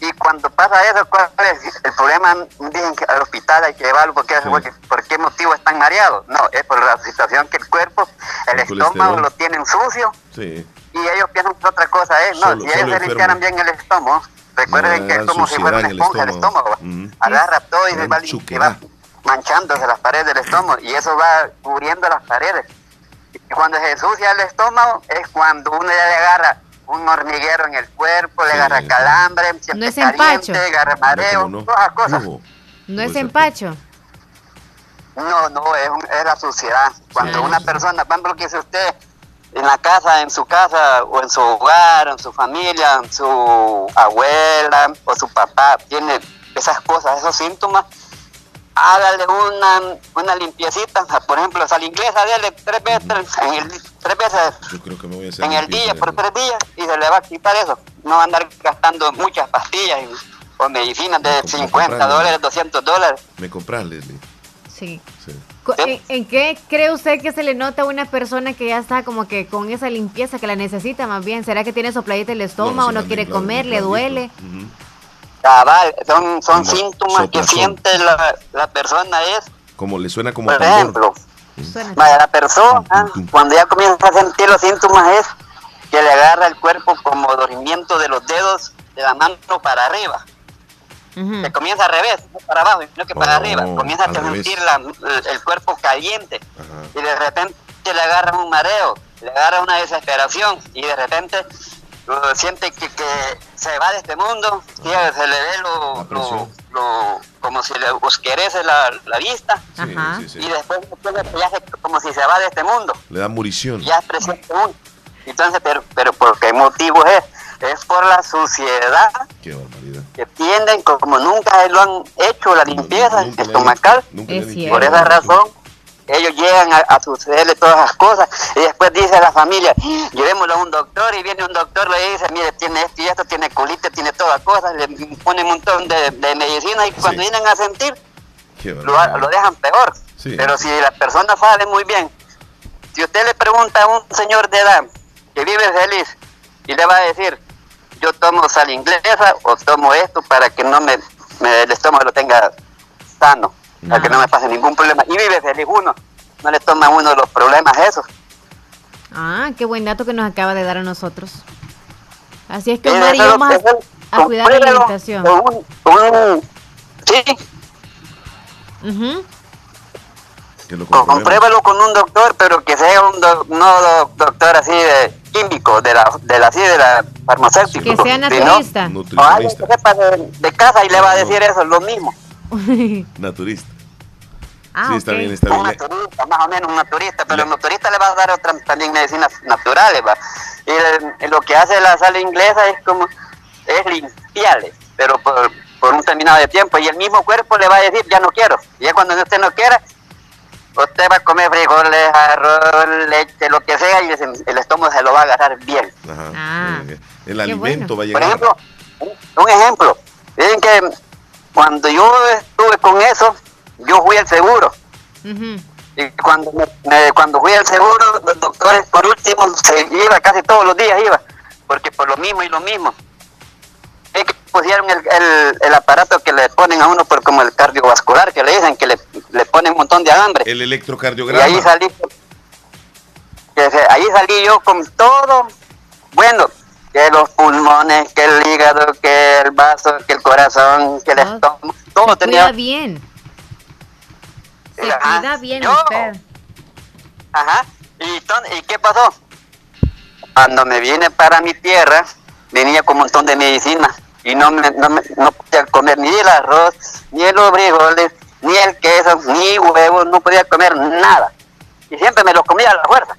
Y cuando pasa eso, ¿cuál es el problema? Dicen que al hospital hay que llevarlo. ¿Por qué, Sí. porque- ¿Por qué motivo están mareados? No, es por la situación que el cuerpo, el, El estómago lo tienen sucio Sí. y ellos piensan que otra cosa es. No, Solo- si ellos se limpiaran bien el estómago, recuerden No, que es como si fuera una el esponja el estómago. Ujú. Agarra todo y Gran va, y va manchándose las paredes del estómago y eso va cubriendo las paredes. Y cuando se ensucia el estómago es cuando uno ya le agarra un hormiguero en el cuerpo, le Sí, agarra calambre, siente No es caliente, empacho. agarra mareo, ¿Cómo no? todas las cosas. No es empacho. No, no, es, un- es la suciedad. Cuando Sí. una persona, por ejemplo, que dice usted, en la casa, en su casa, o en su hogar, o en su familia, su abuela o su papá, tiene esas cosas, esos síntomas, hágale una, una limpiecita. Por ejemplo, esa inglesa, dele tres veces, en el, tres veces Yo creo que me voy a hacer en el día, por tres días, y se le va a quitar eso. No va a andar gastando muchas pastillas y- o medicinas de No, como 50 comprando. dólares, 200 dólares. ¿Me compras, Leslie? Sí. ¿En, en qué cree usted que se le nota a una persona que ya está como que con esa limpieza que la necesita más bien? ¿Será que tiene sopladita el estómago, no, también, quiere claro, comer, le duele? Cabal, son, son Como síntomas que siente la, la persona es, Como le suena como por tambor. ejemplo, vaya, la persona cuando ya comienza a sentir los síntomas es que le agarra el cuerpo como dormimiento de los dedos de la mano para arriba. Ujú. Se comienza al revés, no para abajo, sino que para Oh, arriba. Comienza a sentir la- el, el cuerpo caliente Ajá. y de repente le agarra un mareo, le agarra una desesperación y de repente siente que, que se va de este mundo, sí, se le ve lo, lo, lo- como si le oscurece la, la vista Sí, Ajá. sí, sí. y después ya se- como si se va de este mundo, Le da murición. ya es presente uno. Entonces, pero, pero ¿por qué motivo es? Es por la suciedad Qué barbaridad. que tienden como nunca lo han hecho la limpieza Nunca han estomacal. nunca Es. Por esa razón, ellos llegan a, a sucederle todas las cosas y después dice a la familia, llevémoslo a un doctor y viene un doctor le dice, mire, tiene esto y esto, tiene colitis, tiene todas cosas, le pone un montón de, de medicinas y cuando Sí. vienen a sentir, lo, dejan peor. Sí. Pero si la persona sabe muy bien, si usted le pregunta a un señor de edad que vive feliz y le va a decir, yo tomo sal inglesa o tomo esto para que no me, me- el estómago lo tenga sano, para que no me pase ningún problema. Y vive feliz uno, no le toma uno de los problemas esos. Ah, qué buen dato que nos acaba de dar a nosotros. Así es que Omar y vamos eso- a cuidar la alimentación. con un- con un- sí, Ujú. Que lo compruébalo con un doctor, pero que sea un do- no do- doctor así de químico, de la, de la, así de la farmacéutico. Que sea sino- naturista. O alguien que sepa de, de casa y le va a decir eso, lo mismo. Naturista. Ah, sí, está bien, está Un bien. naturista, más o menos un naturista, pero el naturista le va a dar otras también medicinas naturales, va. Y el- lo que hace la sal inglesa es como, es limpiarle, pero por, por un terminado de tiempo, y el mismo cuerpo le va a decir, ya no quiero. Y ya cuando usted no quiera, usted va a comer frijoles, arroz, leche, lo que sea, y el, el estómago se lo va a agarrar bien. Ajá, Ah. El alimento va a Por llegar. ejemplo, un- un ejemplo, miren que cuando yo estuve con eso, yo fui al seguro. Y cuando, me- cuando fui al seguro, los doctores por último se iba casi todos los días, iba, porque por lo mismo y lo mismo. Es que pusieron el, el, el aparato que le ponen a uno por como el cardiovascular, que le dicen que le, le ponen un montón de alambre. El y ahí electrocardiograma. salí, que se- ahí salí yo con todo, bueno, que los pulmones, que el hígado, que el vaso, que el corazón, que el Ah, estómago, todo tenía cuida bien. Se Ajá. cuida bien Yo. usted. Ajá. ¿Y, ton- ¿Y qué pasó? Cuando me vine para mi tierra, venía con un montón de medicina y no me, no, me- no podía comer ni el arroz, ni los frijoles, ni el queso, ni huevos, no podía comer nada. Y siempre me los comía a la fuerza,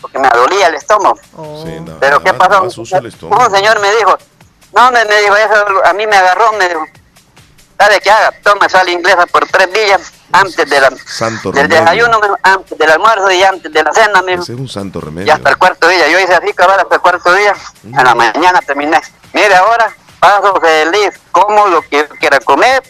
Porque me dolía el estómago. Oh. Sí, no, Pero ¿qué pasó? Un señor me dijo, no, me, me dijo, eso a mí me agarró, me dijo, ¿sabe qué haga? Toma sal inglesa por tres días antes de la, Santo del remedio. desayuno, antes del almuerzo y antes de la cena, me dijo. Ese es un santo Y remedio. hasta el cuarto día, yo hice así, cabal, hasta el cuarto día, Mm. en la mañana terminé. Mire, ahora paso feliz, como lo que quiera comer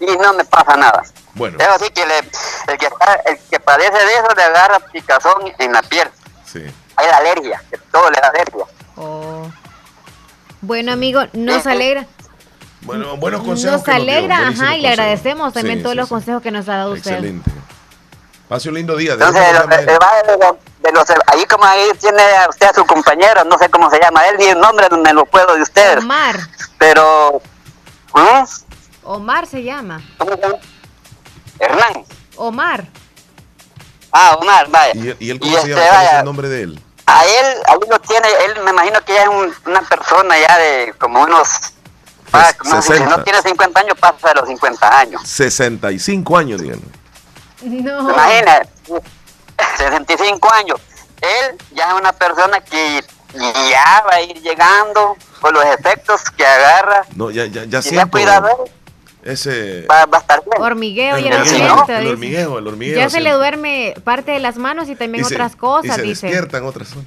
y no me pasa nada. Bueno, Es así que le- el, que está- el que padece de eso le agarra picazón en la piel. sí. Hay alergia, que todo le da alergia. Oh. Bueno, amigo, nos alegra. Bueno, buenos consejos. Nos que nos dio, alegra, ajá, y le agradecemos también Sí, todos sí, los sí. consejos que nos ha dado usted. Excelente. Pase un lindo día. Entonces, ¿De de, los- de los, ahí como ahí tiene a usted a su compañero, no sé cómo se llama él, ni el nombre no me lo puedo de ustedes, Omar. pero... ¿Mm? Omar se llama. ¿Cómo se llama? Hernán. Omar. Ah, Omar, vaya. ¿Y, y él cómo Y se este, llama? ¿Cuál es el nombre de él? A él, ahí lo tiene, él me imagino que ya es un- una persona ya de como unos... ah, no, si 60. no tiene 50 años, pasa de los 50 años. 65 años, díganme. No. Imagina, 65 años. Él ya es una persona que ya va a ir llegando con los efectos que agarra. No, ya, ya, ya siento él, ese... va, va a estar bien. Hormigueo el y el el dice. hormigueo, el hormigueo. Ya se le duerme parte de las manos y también Y se- otras y cosas, se dice. despiertan otras zonas.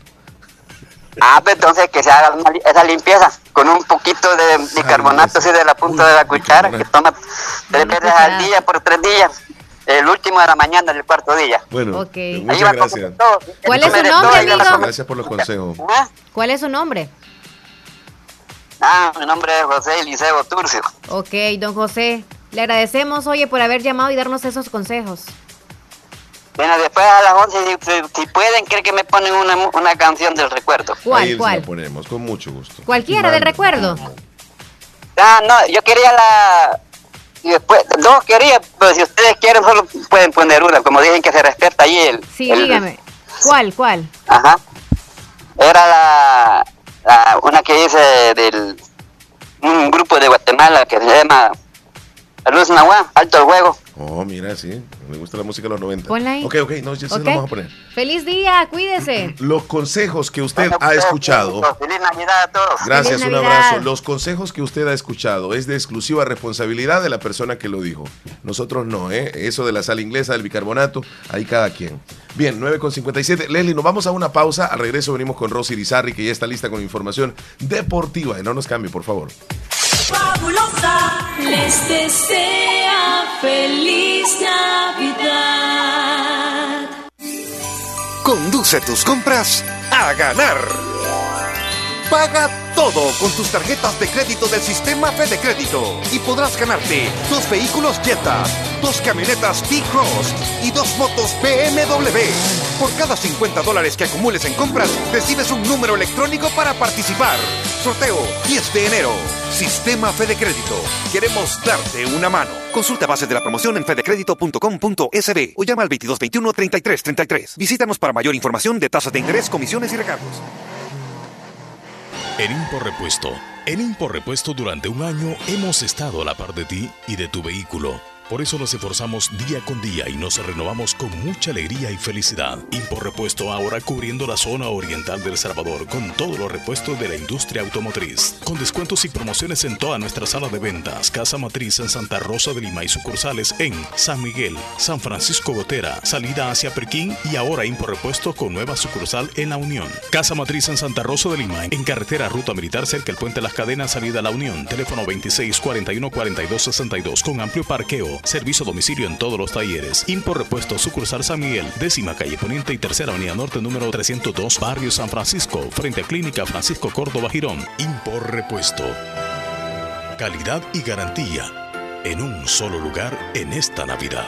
Ah, pues entonces que se haga una esa limpieza con un poquito de bicarbonato así de la punta Uy, de la cuchara que toma tres veces al día por tres días. El último de la mañana del cuarto día. Bueno, Ok. Ahí muchas va gracias. todo. ¿Cuál es su nombre, amigo? Gracias por los consejos. Ah, ¿Cuál es su nombre? Ah, mi nombre es José Eliseo Turcio. Ok, don José. Le agradecemos, oye, por haber llamado y darnos esos consejos. Bueno, después a las 11, si, si- si pueden, creo que me ponen una, una canción del recuerdo. ¿Cuál, Ahí cuál? la ponemos, con mucho gusto. Cualquiera del recuerdo. Ah, no, yo quería la... Y después, dos quería, pero si ustedes quieren, solo pueden poner una, como dicen que se respeta ahí el... Sí, el- dígame. ¿Cuál, cuál? Ajá. Era la, la- una que dice del un grupo de Guatemala que se llama La Luz Nahuá, Alto el Juego. Oh, mira, sí. Me gusta la música de los 90. Ponla ahí. Ok, ok, no, ya se lo vamos a poner. Feliz día, cuídese. Los consejos que usted Bueno, ha pues, escuchado. Feliz Navidad a todos. Gracias, Feliz un Navidad. abrazo. Los consejos que usted ha escuchado es de exclusiva responsabilidad de la persona que lo dijo. Nosotros no, ¿eh? Eso de la sal inglesa, del bicarbonato, ahí cada quien. Bien, 9 con 57. Leslie, nos vamos a una pausa. Al regreso venimos con Rosy Rizarri, que ya está lista con información deportiva. Y no nos cambie, por favor. Fabulosa les desea feliz Navidad. Conduce tus compras a ganar. Paga todo con tus tarjetas de crédito del sistema Fede Crédito y podrás ganarte dos vehículos Jetta, dos camionetas T-Cross y dos motos BMW. Por cada 50 dólares que acumules en compras, recibes un número electrónico para participar. Sorteo 10 de enero. Sistema Fede Crédito. Queremos darte una mano. Consulta bases de la promoción en fedecredito.com.sb o llama al 2221-3333. Visítanos para mayor información de tasas de interés, comisiones y recargos. En Impo Repuesto. En Impo Repuesto durante un año hemos estado a la par de ti y de tu vehículo. Por eso nos esforzamos día con día y nos renovamos con mucha alegría y felicidad. Impor Repuesto ahora cubriendo la zona oriental del Salvador con todos los repuestos de la industria automotriz. Con descuentos y promociones en toda nuestra sala de ventas, Casa Matriz en Santa Rosa de Lima y sucursales en San Miguel, San Francisco Gotera, salida hacia Perquín y ahora Impor Repuesto con nueva sucursal en La Unión. Casa Matriz en Santa Rosa de Lima, en carretera Ruta Militar cerca del Puente Las Cadenas, salida La Unión. Teléfono 26 41 42 62 con amplio parqueo. Servicio a domicilio en todos los talleres. Impor Repuesto sucursal San Miguel, décima calle Poniente y tercera avenida norte número 302, barrio San Francisco, frente a Clínica Francisco Córdoba Girón. Impor Repuesto. Calidad y garantía en un solo lugar en esta Navidad.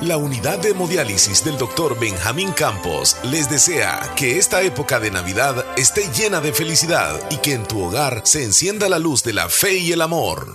La unidad de hemodiálisis del Dr. Benjamín Campos les desea que esta época de Navidad esté llena de felicidad y que en tu hogar se encienda la luz de la fe y el amor.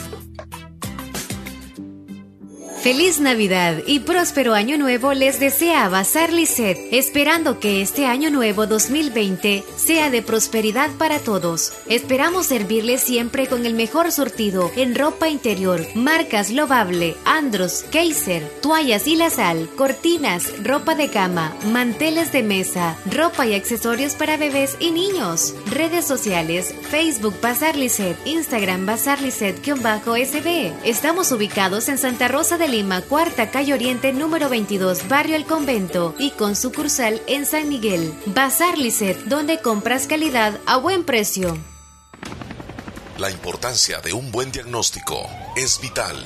Feliz Navidad y próspero año nuevo les desea Bazar Lisset, esperando que este año nuevo 2020 sea de prosperidad para todos. Esperamos servirles siempre con el mejor surtido en ropa interior, marcas Lovable, Andros, Kaiser, toallas y la sal, cortinas, ropa de cama, manteles de mesa, ropa y accesorios para bebés y niños. Redes sociales, Facebook Bazar Lisset, Instagram Bazar Lisset-SB. Estamos ubicados en Santa Rosa de Lima, cuarta calle Oriente número 22, barrio El Convento y con sucursal en San Miguel. Bazar Lisset, donde compras calidad a buen precio. La importancia de un buen diagnóstico es vital.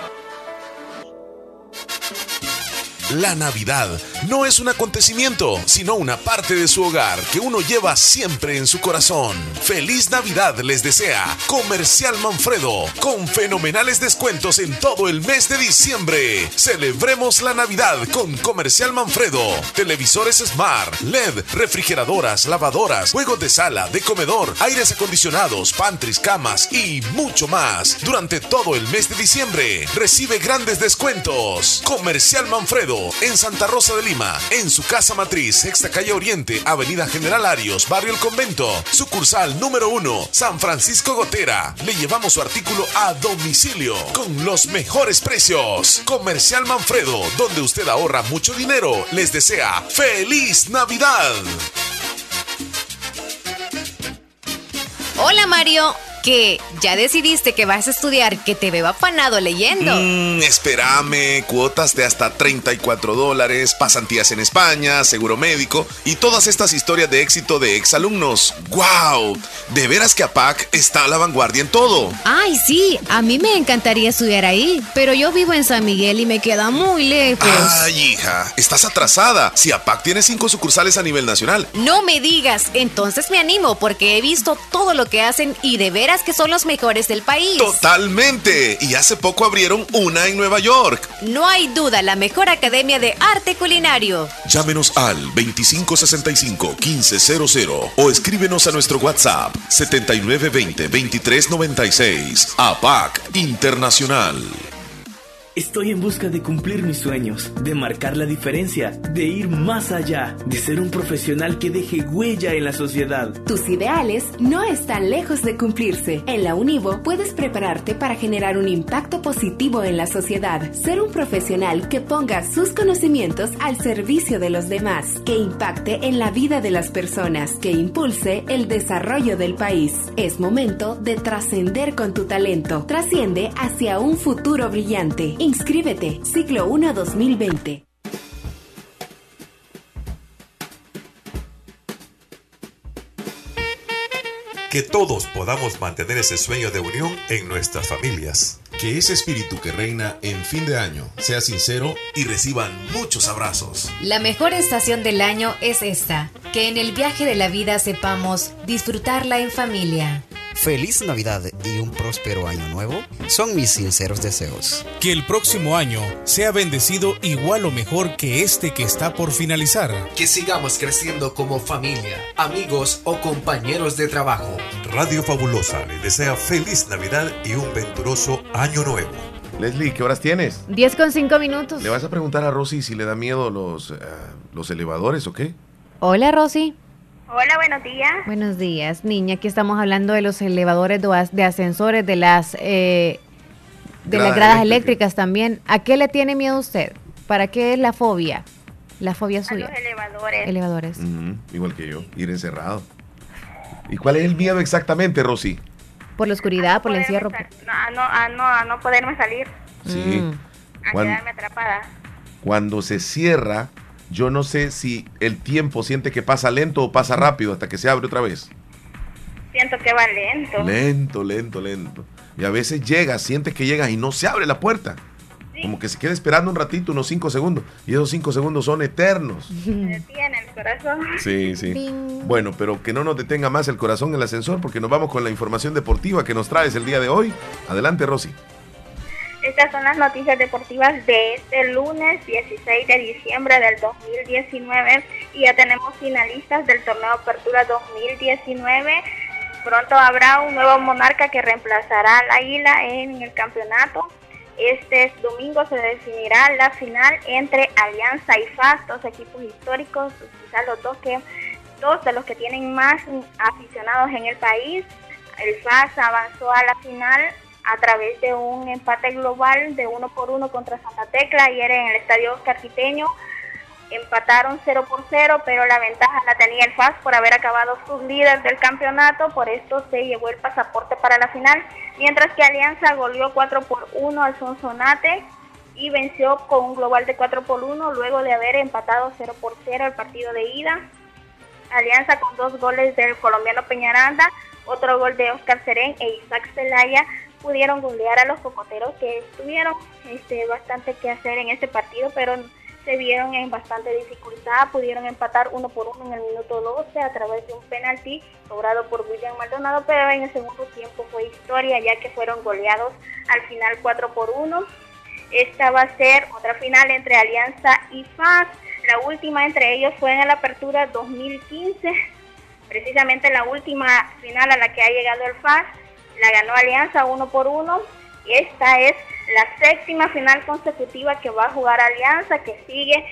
La Navidad no es un acontecimiento, sino una parte de su hogar que uno lleva siempre en su corazón. Feliz Navidad les desea Comercial Manfredo, con fenomenales descuentos en todo el mes de diciembre. Celebremos la Navidad con Comercial Manfredo. Televisores Smart, LED, refrigeradoras, lavadoras, juegos de sala, de comedor, aires acondicionados, pantries, camas y mucho más. Durante todo el mes de diciembre, recibe grandes descuentos. Comercial Manfredo en Santa Rosa de Lima, en su casa matriz, Sexta Calle Oriente, Avenida General Arios, Barrio El Convento, sucursal número 1, San Francisco Gotera. Le llevamos su artículo a domicilio con los mejores precios. Comercial Manfredo, donde usted ahorra mucho dinero, les desea feliz Navidad. Hola Mario que ya decidiste que vas a estudiar, que te veo afanado leyendo. Mmm, espérame, cuotas de hasta 34 dólares, pasantías en España, seguro médico y todas estas historias de éxito de exalumnos. ¡Wow! De veras que APAC está a la vanguardia en todo. Ay, sí, a mí me encantaría estudiar ahí, pero yo vivo en San Miguel y me queda muy lejos. Ay, hija, estás atrasada. Si APAC tiene cinco sucursales a nivel nacional. No me digas, entonces me animo porque he visto todo lo que hacen y de veras que son los mejores del país. Totalmente. Y hace poco abrieron una en Nueva York. No hay duda, la mejor academia de arte culinario. Llámenos al 2565-1500 o escríbenos a nuestro WhatsApp 7920-2396. APAC Internacional. Estoy en busca de cumplir mis sueños, de marcar la diferencia, de ir más allá, de ser un profesional que deje huella en la sociedad. Tus ideales no están lejos de cumplirse. En la Univo puedes prepararte para generar un impacto positivo en la sociedad, ser un profesional que ponga sus conocimientos al servicio de los demás, que impacte en la vida de las personas, que impulse el desarrollo del país. Es momento de trascender con tu talento. Trasciende hacia un futuro brillante. Inscríbete, ciclo 1 2020. Que todos podamos mantener ese sueño de unión en nuestras familias. Que ese espíritu que reina en fin de año sea sincero y reciban muchos abrazos. La mejor estación del año es esta, que en el viaje de la vida sepamos disfrutarla en familia. Feliz Navidad y un próspero año nuevo son mis sinceros deseos. Que el próximo año sea bendecido igual o mejor que este que está por finalizar. Que sigamos creciendo como familia, amigos o compañeros de trabajo. Radio Fabulosa le desea feliz Navidad y un venturoso año nuevo. Leslie, ¿qué horas tienes? 10 con 5 minutos. ¿Le vas a preguntar a Rosy si le da miedo los, uh, los elevadores o qué? Hola, Rosy. Hola, buenos días. Buenos días, niña. Aquí estamos hablando de los elevadores de ascensores, de las eh, de gradas las gradas eléctricas también. ¿A qué le tiene miedo usted? ¿Para qué es la fobia? La fobia suya. A los elevadores. Elevadores. Uh -huh. Igual que yo, ir encerrado. ¿Y cuál es el miedo exactamente, Rosy? Por la oscuridad, no por el encierro. No, a no, a no, a no poderme salir. Sí. Mm. A Cuando- quedarme atrapada. Cuando se cierra, yo no sé si el tiempo siente que pasa lento o pasa rápido hasta que se abre otra vez. Siento que va lento. Lento, lento, lento. Y a veces llegas, sientes que llegas y no se abre la puerta. Como que se queda esperando un ratito, unos 5 segundos. Y esos 5 segundos son eternos. Se detiene el corazón. Sí, sí. Bueno, pero que no nos detenga más el corazón en el ascensor porque nos vamos con la información deportiva que nos traes el día de hoy. Adelante, Rosy. Estas son las noticias deportivas de este lunes 16 de diciembre del 2019 y ya tenemos finalistas del torneo Apertura 2019. Pronto habrá un nuevo monarca que reemplazará al Águila en el campeonato. Este domingo se definirá la final entre Alianza y FAS, dos equipos históricos, quizás los dos que dos de los que tienen más aficionados en el país. El FAS avanzó a la final a través de un empate global de uno por uno contra Santa Tecla ayer en el estadio Oscar Quiteño. Empataron 0 por 0, pero la ventaja la tenía el FAS por haber acabado sublíder del campeonato, por esto se llevó el pasaporte para la final, mientras que Alianza goleó 4 por 1 al Sonsonate y venció con un global de 4 por 1 luego de haber empatado 0 por 0 el partido de ida. Alianza con dos goles del colombiano Peñaranda, otro gol de Oscar Serén e Isaac Zelaya pudieron golear a los cocoteros que tuvieron este, bastante que hacer en este partido, pero se vieron en bastante dificultad, pudieron empatar uno por uno en el minuto 12 a través de un penalti cobrado por William Maldonado, pero en el segundo tiempo fue historia ya que fueron goleados al final 4 por 1. Esta va a ser otra final entre Alianza y FAS. La última entre ellos fue en la apertura 2015, precisamente la última final a la que ha llegado el FAS. La ganó Alianza uno por uno y esta es la séptima final consecutiva que va a jugar Alianza, que sigue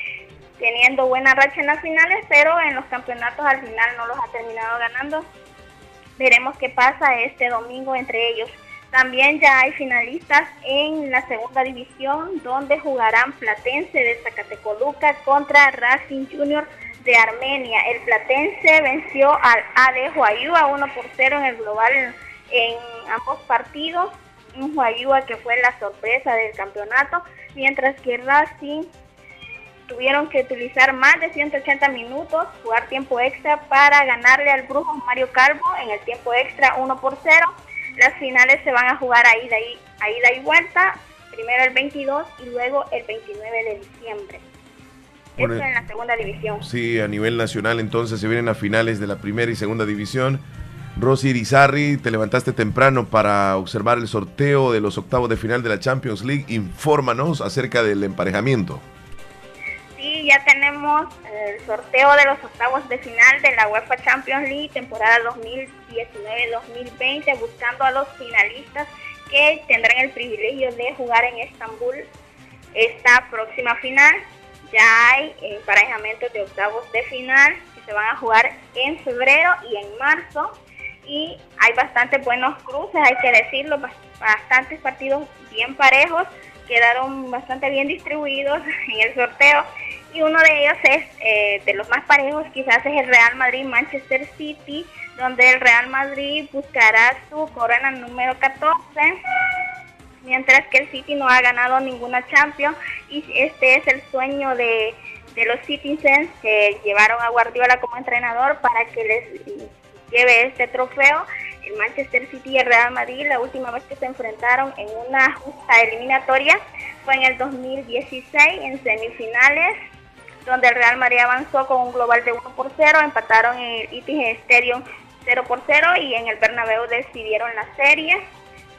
teniendo buena racha en las finales, pero en los campeonatos al final no los ha terminado ganando. Veremos qué pasa este domingo entre ellos. También ya hay finalistas en la segunda división donde jugarán Platense de Zacatecoluca contra Racing Junior de Armenia. El Platense venció al AD Huayúa 1 por 0 en el global en ambos partidos. Un Huayúa que fue la sorpresa del campeonato, mientras que Racing tuvieron que utilizar más de 180 minutos, jugar tiempo extra para ganarle al Brujo Mario Calvo en el tiempo extra 1 por 0. Las finales se van a jugar a ida y, a ida y vuelta, primero el 22 y luego el 29 de diciembre. Bueno, Esto en la segunda división. Sí, a nivel nacional entonces se vienen a finales de la primera y segunda división. Rosy Irizarri, te levantaste temprano para observar el sorteo de los octavos de final de la Champions League. Infórmanos acerca del emparejamiento. Sí, ya tenemos el sorteo de los octavos de final de la UEFA Champions League temporada 2019-2020, buscando a los finalistas que tendrán el privilegio de jugar en Estambul esta próxima final. Ya hay emparejamientos de octavos de final que se van a jugar en febrero y en marzo. Y hay bastantes buenos cruces, hay que decirlo, bas- bastantes partidos bien parejos, quedaron bastante bien distribuidos en el sorteo. Y uno de ellos es, eh, de los más parejos, quizás es el Real Madrid-Manchester City, donde el Real Madrid buscará su corona número 14 mientras que el City no ha ganado ninguna Champions y este es el sueño de, de los Citizens que llevaron a Guardiola como entrenador para que les lleve este trofeo. El Manchester City y el Real Madrid la última vez que se enfrentaron en una justa eliminatoria fue en el 2016 en semifinales donde el Real Madrid avanzó con un global de 1 por 0, empataron en el Etihad Stadium 0 por 0 y en el Bernabéu decidieron la serie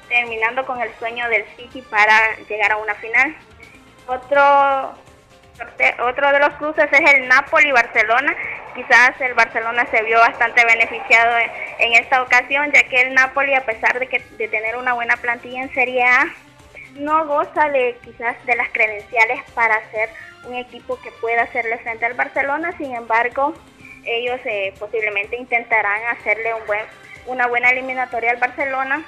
terminando con el sueño del City para llegar a una final. Otro otro de los cruces es el Napoli-Barcelona. Quizás el Barcelona se vio bastante beneficiado en, esta ocasión, ya que el Napoli, a pesar de, que, de tener una buena plantilla en Serie A, no goza de quizás de las credenciales para ser un equipo que pueda hacerle frente al Barcelona. Sin embargo, ellos eh, posiblemente intentarán hacerle una buena eliminatoria al Barcelona.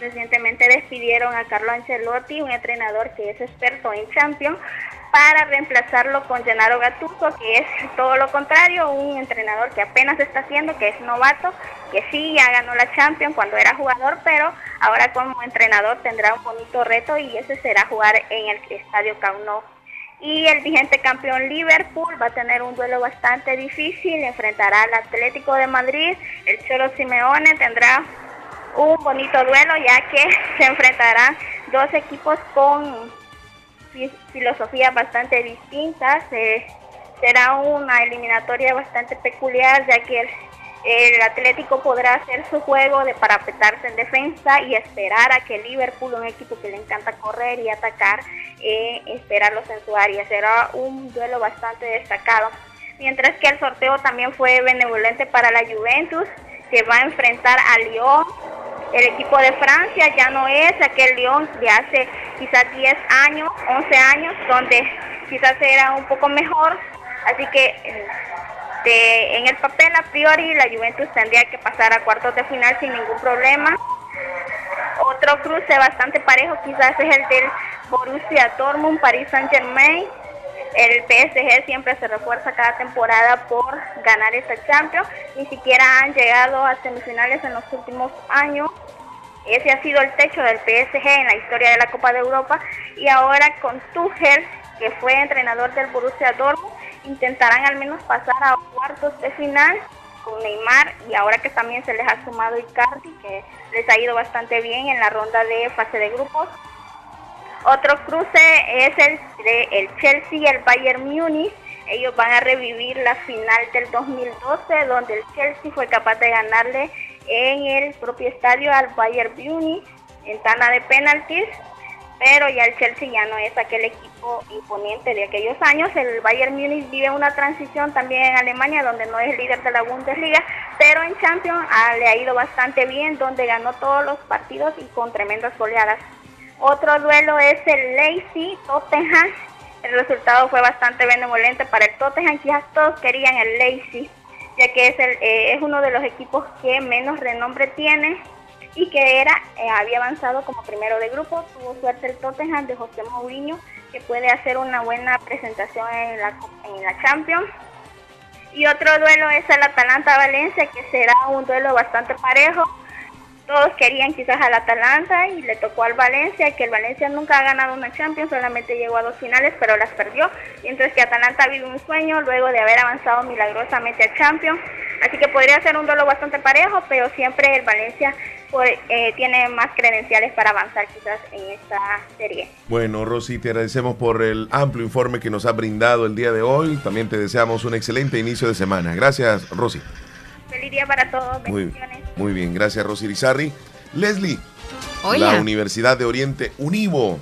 Recientemente despidieron a Carlo Ancelotti, un entrenador que es experto en Champions, para reemplazarlo con Gennaro Gattuso, que es todo lo contrario, un entrenador que apenas está haciendo, que es novato, que sí ya ganó la Champions cuando era jugador, pero ahora como entrenador tendrá un bonito reto y ese será jugar en el Estadio Camp Nou. Y el vigente campeón Liverpool va a tener un duelo bastante difícil, enfrentará al Atlético de Madrid, el Cholo Simeone tendrá un bonito duelo ya que se enfrentarán dos equipos con filosofías bastante distintas. eh, será una eliminatoria bastante peculiar ya que el, el Atlético podrá hacer su juego de parapetarse en defensa y esperar a que Liverpool, un equipo que le encanta correr y atacar, eh, esperarlos en su área. Será un duelo bastante destacado. Mientras que el sorteo también fue benevolente para la Juventus, que va a enfrentar a Lyon. El equipo de Francia ya no es aquel Lyon de hace quizás 10 años, 11 años, donde quizás era un poco mejor. Así que en el papel a priori la Juventus tendría que pasar a cuartos de final sin ningún problema. Otro cruce bastante parejo quizás es el del Borussia Dortmund, Paris Saint Germain. El PSG siempre se refuerza cada temporada por ganar esta Champions. Ni siquiera han llegado a semifinales en los últimos años. Ese ha sido el techo del PSG en la historia de la Copa de Europa. Y ahora con Tuchel, que fue entrenador del Borussia Dortmund, intentarán al menos pasar a cuartos de final con Neymar y ahora que también se les ha sumado Icardi, que les ha ido bastante bien en la ronda de fase de grupos. Otro cruce es el de el Chelsea y el Bayern Múnich. Ellos van a revivir la final del 2012, donde el Chelsea fue capaz de ganarle en el propio estadio al Bayern Múnich en tanda de penaltis. Pero ya el Chelsea ya no es aquel equipo imponente de aquellos años. El Bayern Múnich vive una transición también en Alemania, donde no es líder de la Bundesliga, pero en Champions ah, le ha ido bastante bien, donde ganó todos los partidos y con tremendas goleadas. Otro duelo es el Leipzig Tottenham. El resultado fue bastante benevolente para el Tottenham. Quizás todos querían el Leipzig, ya que es, el, eh, es uno de los equipos que menos renombre tiene y que era eh, había avanzado como primero de grupo. Tuvo suerte el Tottenham de José Mourinho, que puede hacer una buena presentación en la, en la Champions. Y otro duelo es el Atalanta-Valencia, que será un duelo bastante parejo. Todos querían quizás al Atalanta y le tocó al Valencia, que el Valencia nunca ha ganado una Champions, solamente llegó a dos finales, pero las perdió. Mientras que Atalanta vive un sueño luego de haber avanzado milagrosamente a Champions. Así que podría ser un duelo bastante parejo, pero siempre el Valencia pues, eh, tiene más credenciales para avanzar quizás en esta serie. Bueno, Rosy, te agradecemos por el amplio informe que nos ha brindado el día de hoy. También te deseamos un excelente inicio de semana. Gracias, Rosy. Feliz día para todos. Muy, bien, gracias, Rosy Rizarri. Leslie, Hola. la Universidad de Oriente Univo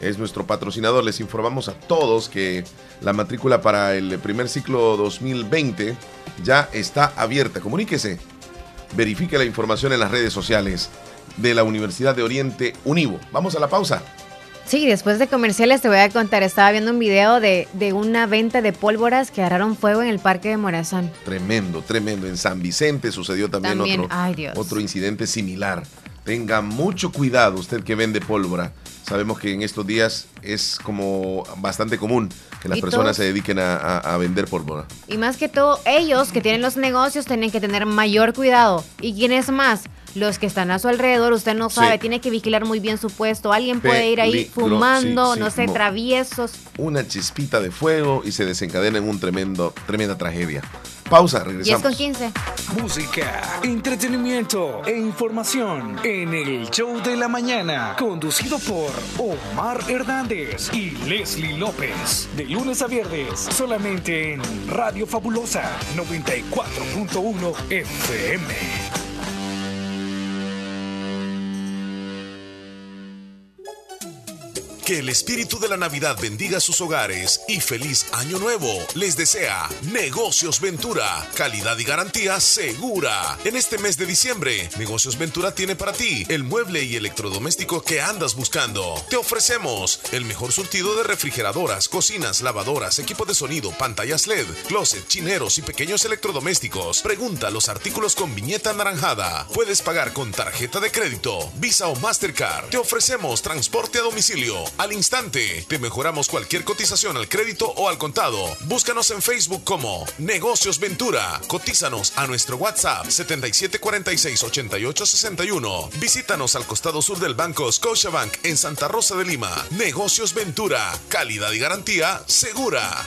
es nuestro patrocinador. Les informamos a todos que la matrícula para el primer ciclo 2020 ya está abierta. Comuníquese. Verifique la información en las redes sociales de la Universidad de Oriente Univo. Vamos a la pausa. Sí, después de comerciales te voy a contar. Estaba viendo un video de, de una venta de pólvoras que agarraron fuego en el parque de Morazán. Tremendo, tremendo. En San Vicente sucedió también, También, otro, ay, otro incidente similar. Tenga mucho cuidado usted que vende pólvora. Sabemos que en estos días es como bastante común que las personas todos- se dediquen a, a- a vender pólvora. Y más que todo, ellos que tienen los negocios tienen que tener mayor cuidado. ¿Y quién es más? Los que están a su alrededor, usted no sabe, Sí. tiene que vigilar muy bien su puesto. Alguien puede ir ahí fumando, sí, sí, no sé, traviesos. Una chispita de fuego y se desencadena en un tremendo, tremenda tragedia. Pausa, 10 regresamos. con 15. Música, entretenimiento e información en el show de la mañana, conducido por Omar Hernández y Leslie López. De lunes a viernes, solamente en Radio Fabulosa 94.1 FM. Que el espíritu de la Navidad bendiga sus hogares y feliz año nuevo. Les desea Negocios Ventura, calidad y garantía segura. En este mes de diciembre, Negocios Ventura tiene para ti el mueble y electrodoméstico que andas buscando. Te ofrecemos el mejor surtido de refrigeradoras, cocinas, lavadoras, equipo de sonido, pantallas LED, closet, chineros y pequeños electrodomésticos. Pregunta los artículos con viñeta anaranjada. Puedes pagar con tarjeta de crédito, Visa o Mastercard. Te ofrecemos transporte a domicilio al instante. Te mejoramos cualquier cotización al crédito o al contado. Búscanos en Facebook como Negocios Ventura. Cotízanos a nuestro WhatsApp 77468861. Visítanos al costado sur del Banco Scotiabank en Santa Rosa de Lima. Negocios Ventura. Calidad y garantía segura.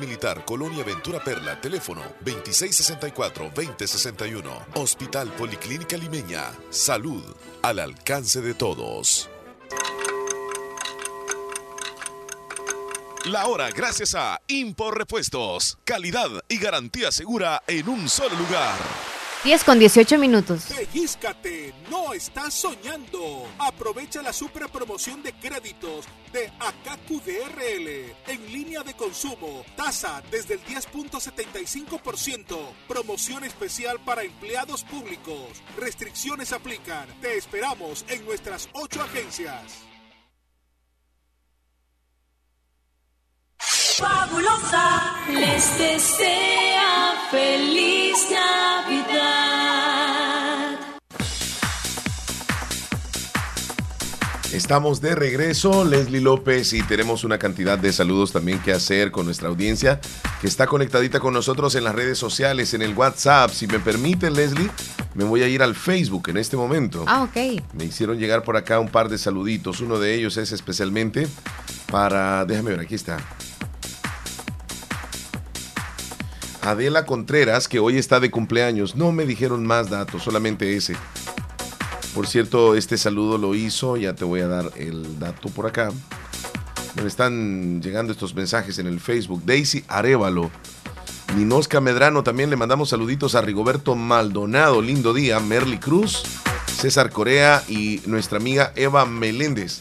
Militar, Colonia Ventura Perla, teléfono 2664-2061. Hospital Policlínica Limeña, salud al alcance de todos. La hora gracias a Impor Repuestos, calidad y garantía segura en un solo lugar. 10 con 18 minutos. Pellízcate, no estás soñando. Aprovecha la super promoción de créditos de AKQDRL en línea de consumo. Tasa desde el 10.75%. Promoción especial para empleados públicos. Restricciones aplican. Te esperamos en nuestras ocho agencias. Fabulosa les desea feliz Navidad. Estamos de regreso, Leslie López, y tenemos una cantidad de saludos también que hacer con nuestra audiencia que está conectadita con nosotros en las redes sociales, en el WhatsApp. Si me permite, Leslie, me voy a ir al Facebook en este momento. Ah, ok. Me hicieron llegar por acá un par de saluditos. Uno de ellos es especialmente para. Déjame ver, aquí está. Adela Contreras, que hoy está de cumpleaños. No me dijeron más datos, solamente ese. Por cierto, este saludo lo hizo, ya te voy a dar el dato por acá. Me están llegando estos mensajes en el Facebook. Daisy Arevalo. Ninosca Medrano, también le mandamos saluditos a Rigoberto Maldonado, lindo día. Merly Cruz, César Corea y nuestra amiga Eva Meléndez,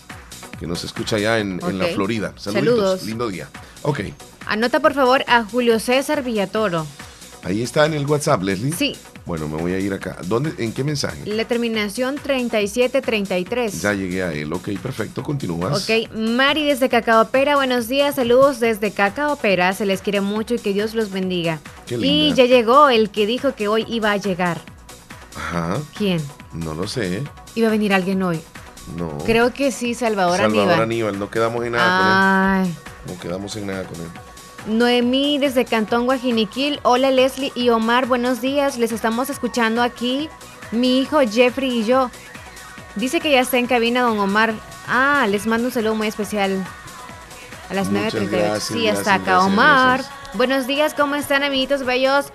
que nos escucha ya en, en la. Florida. Saluditos, Saludos. lindo día. Ok, Anota por favor a Julio César Villatoro. ahí está en el WhatsApp, Leslie. Sí. Bueno, me voy a ir acá. ¿Dónde, ¿En qué mensaje? La terminación 3733. Ya llegué a él. Ok, perfecto, continúas. Ok, Mari desde Cacaopera, buenos días, saludos desde Cacaopera, se les quiere mucho y que Dios los bendiga. Qué Y linda. ya llegó el que dijo que hoy iba a llegar. Ajá. ¿Quién? No lo sé. Iba a venir alguien hoy. No. Creo que sí, Salvador, Salvador Aníbal. Aníbal. No quedamos en nada Ay. con él. No quedamos en nada con él. Noemí desde Cantón Guajiniquil. Hola Leslie y Omar, buenos días. Les estamos escuchando aquí. Mi hijo Jeffrey y yo. Dice que ya está en cabina don Omar. Ah, les mando un saludo muy especial. A las Muchas 9.38. gracias, Sí, gracias, acá gracias, Omar. gracias. Buenos días, ¿cómo están amiguitos bellos?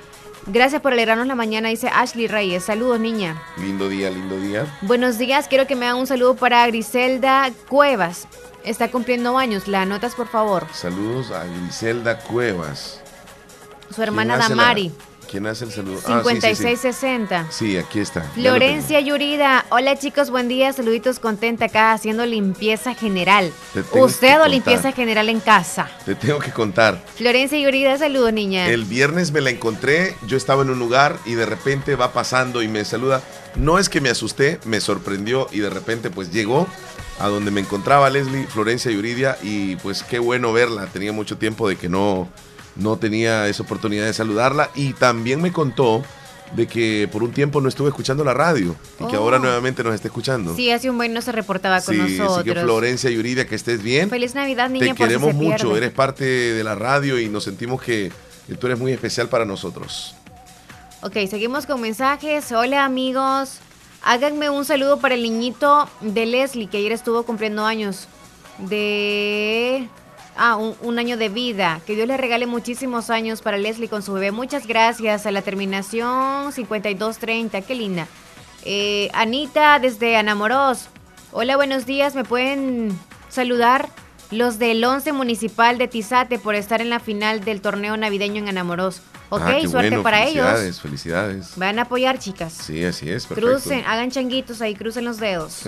Gracias por alegrarnos la mañana, dice Ashley Reyes. Saludos, niña. Lindo día, lindo día. Buenos días, quiero que me hagan un saludo para Griselda Cuevas. Está cumpliendo años. ¿La anotas, por favor? Saludos a Griselda Cuevas. Su hermana ¿Quién hace la- Damari. ¿Quién hace el saludo? Ah, sí, sí, sí. 5660. Sí, aquí está. Florencia Yurida, hola chicos, buen día, saluditos contenta acá haciendo limpieza general. Usted o limpieza general en casa. Te tengo que contar. Florencia Yurida, saludos niña. El viernes me la encontré, yo estaba en un lugar y de repente va pasando y me saluda. No es que me asusté, me sorprendió y de repente pues llegó a donde me encontraba Leslie, Florencia Yuridia y pues qué bueno verla. Tenía mucho tiempo de que no, no tenía esa oportunidad de saludarla y también me contó de que por un tiempo no estuve escuchando la radio y que Oh. ahora nuevamente nos está escuchando. Sí, hace un buen no se reportaba con Sí, así nosotros. que Florencia Yuridia, que estés bien. Feliz Navidad, niña, Te si queremos mucho, pierde. eres parte de la radio y nos sentimos que, que tú eres muy especial para nosotros. Ok, seguimos con mensajes. Hola amigos. Háganme un saludo para el niñito de Leslie, que ayer estuvo cumpliendo años. De... Ah, un, año de vida. Que Dios le regale muchísimos años para Leslie con su bebé. Muchas gracias. A la terminación 5230. Qué linda. Eh, Anita desde Anamoros. Hola, buenos días. ¿Me pueden saludar? Los del 11 Municipal de Tizate por estar en la final del torneo navideño en Anamoros. Ok, Ah, suerte bueno, para ellos. Felicidades, felicidades. Van a apoyar, chicas. Sí, así es, perfecto. Crucen, hagan changuitos ahí, crucen los dedos.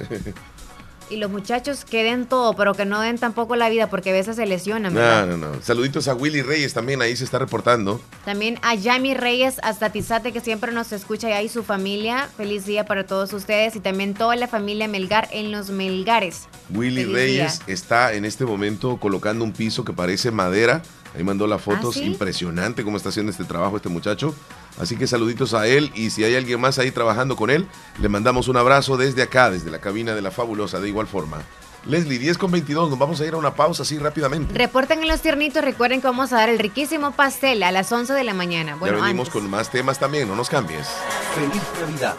Y los muchachos que den todo, pero que no den tampoco la vida, porque a veces se lesionan. No, ¿verdad? no, no. Saluditos a Willy Reyes también, ahí se está reportando. También a Yami Reyes hasta Tizate, que siempre nos escucha y ahí su familia. Feliz día para todos ustedes y también toda la familia Melgar en los Melgares. Willy Feliz Reyes día. está en este momento colocando un piso que parece madera. Ahí mandó las fotos. ¿Ah, sí? Impresionante cómo está haciendo este trabajo este muchacho. Así que saluditos a él y si hay alguien más ahí trabajando con él, le mandamos un abrazo desde acá, desde la cabina de la fabulosa, de igual forma. Leslie, 10 con 22, nos vamos a ir a una pausa así rápidamente. Reporten en los tiernitos, recuerden que vamos a dar el riquísimo pastel a las 11 de la mañana. Bueno, ya venimos antes. con más temas también, no nos cambies. Feliz Navidad.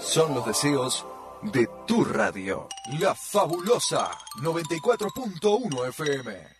Son los deseos de tu radio. La fabulosa 94.1 FM.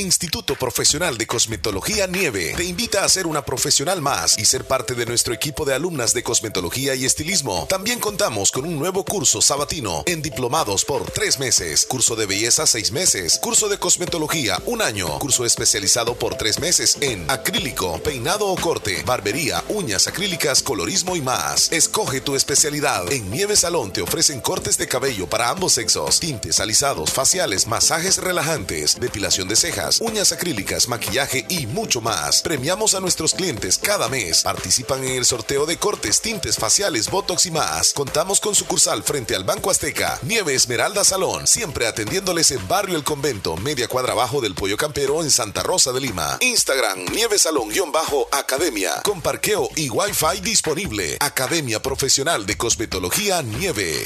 Instituto Profesional de Cosmetología Nieve te invita a ser una profesional más y ser parte de nuestro equipo de alumnas de cosmetología y estilismo. También contamos con un nuevo curso sabatino en diplomados por tres meses, curso de belleza seis meses, curso de cosmetología un año, curso especializado por tres meses en acrílico, peinado o corte, barbería, uñas acrílicas, colorismo y más. Escoge tu especialidad. En Nieve Salón te ofrecen cortes de cabello para ambos sexos, tintes, alisados, faciales, masajes relajantes, depilación de cejas uñas acrílicas, maquillaje y mucho más. Premiamos a nuestros clientes cada mes. Participan en el sorteo de cortes, tintes faciales, botox y más. Contamos con sucursal frente al Banco Azteca, Nieve Esmeralda Salón, siempre atendiéndoles en Barrio El Convento, media cuadra abajo del Pollo Campero en Santa Rosa de Lima. Instagram, Nieve Salón-Academia, con parqueo y Wi-Fi disponible. Academia Profesional de Cosmetología Nieve.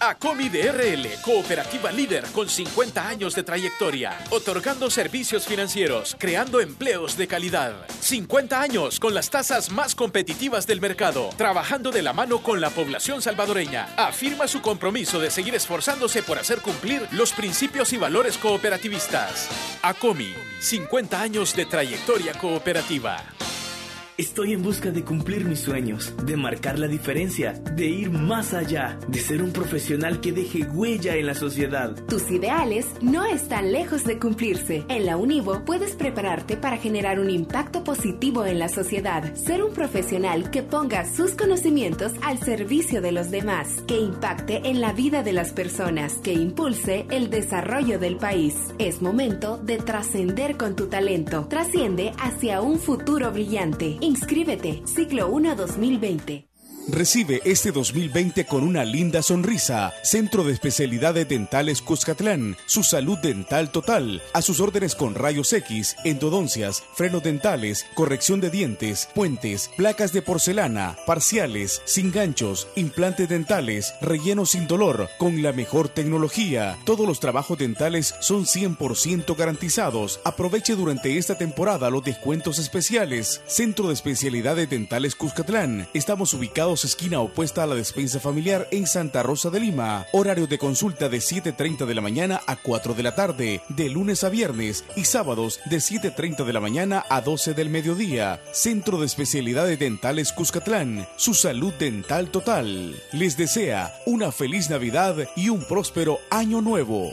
ACOMI DRL, cooperativa líder con 50 años de trayectoria, otorgando servicios financieros, creando empleos de calidad. 50 años con las tasas más competitivas del mercado, trabajando de la mano con la población salvadoreña. Afirma su compromiso de seguir esforzándose por hacer cumplir los principios y valores cooperativistas. ACOMI, 50 años de trayectoria cooperativa. Estoy en busca de cumplir mis sueños, de marcar la diferencia, de ir más allá, de ser un profesional que deje huella en la sociedad. Tus ideales no están lejos de cumplirse. En la Univo puedes prepararte para generar un impacto positivo en la sociedad, ser un profesional que ponga sus conocimientos al servicio de los demás, que impacte en la vida de las personas, que impulse el desarrollo del país. Es momento de trascender con tu talento. Trasciende hacia un futuro brillante. Inscríbete, ciclo 1 2020. Recibe este 2020 con una linda sonrisa. Centro de Especialidades Dentales Cuscatlán. Su salud dental total. A sus órdenes con rayos X, endodoncias, frenos dentales, corrección de dientes, puentes, placas de porcelana, parciales, sin ganchos, implantes dentales, relleno sin dolor, con la mejor tecnología. Todos los trabajos dentales son 100% garantizados. Aproveche durante esta temporada los descuentos especiales. Centro de Especialidades Dentales Cuscatlán. Estamos ubicados esquina opuesta a la despensa familiar en Santa Rosa de Lima. Horario de consulta de 7.30 de la mañana a 4 de la tarde, de lunes a viernes y sábados de 7.30 de la mañana a 12 del mediodía. Centro de Especialidades Dentales Cuscatlán. Su salud dental total. Les desea una feliz Navidad y un próspero año nuevo.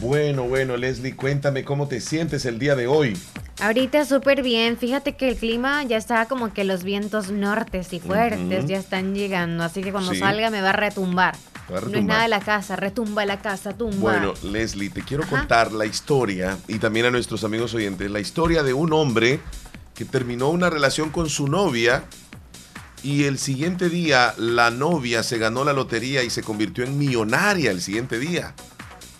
Bueno, bueno, Leslie, cuéntame cómo te sientes el día de hoy. Ahorita súper bien. Fíjate que el clima ya está como que los vientos nortes y fuertes ya están llegando. Así que cuando Sí. salga me va a retumbar. Va a No es nada de la casa, retumba la casa, tumba. Bueno, Leslie, te quiero Ajá. contar la historia y también a nuestros amigos oyentes, la historia de un hombre que terminó una relación con su novia y el siguiente día la novia se ganó la lotería y se convirtió en millonaria el siguiente día.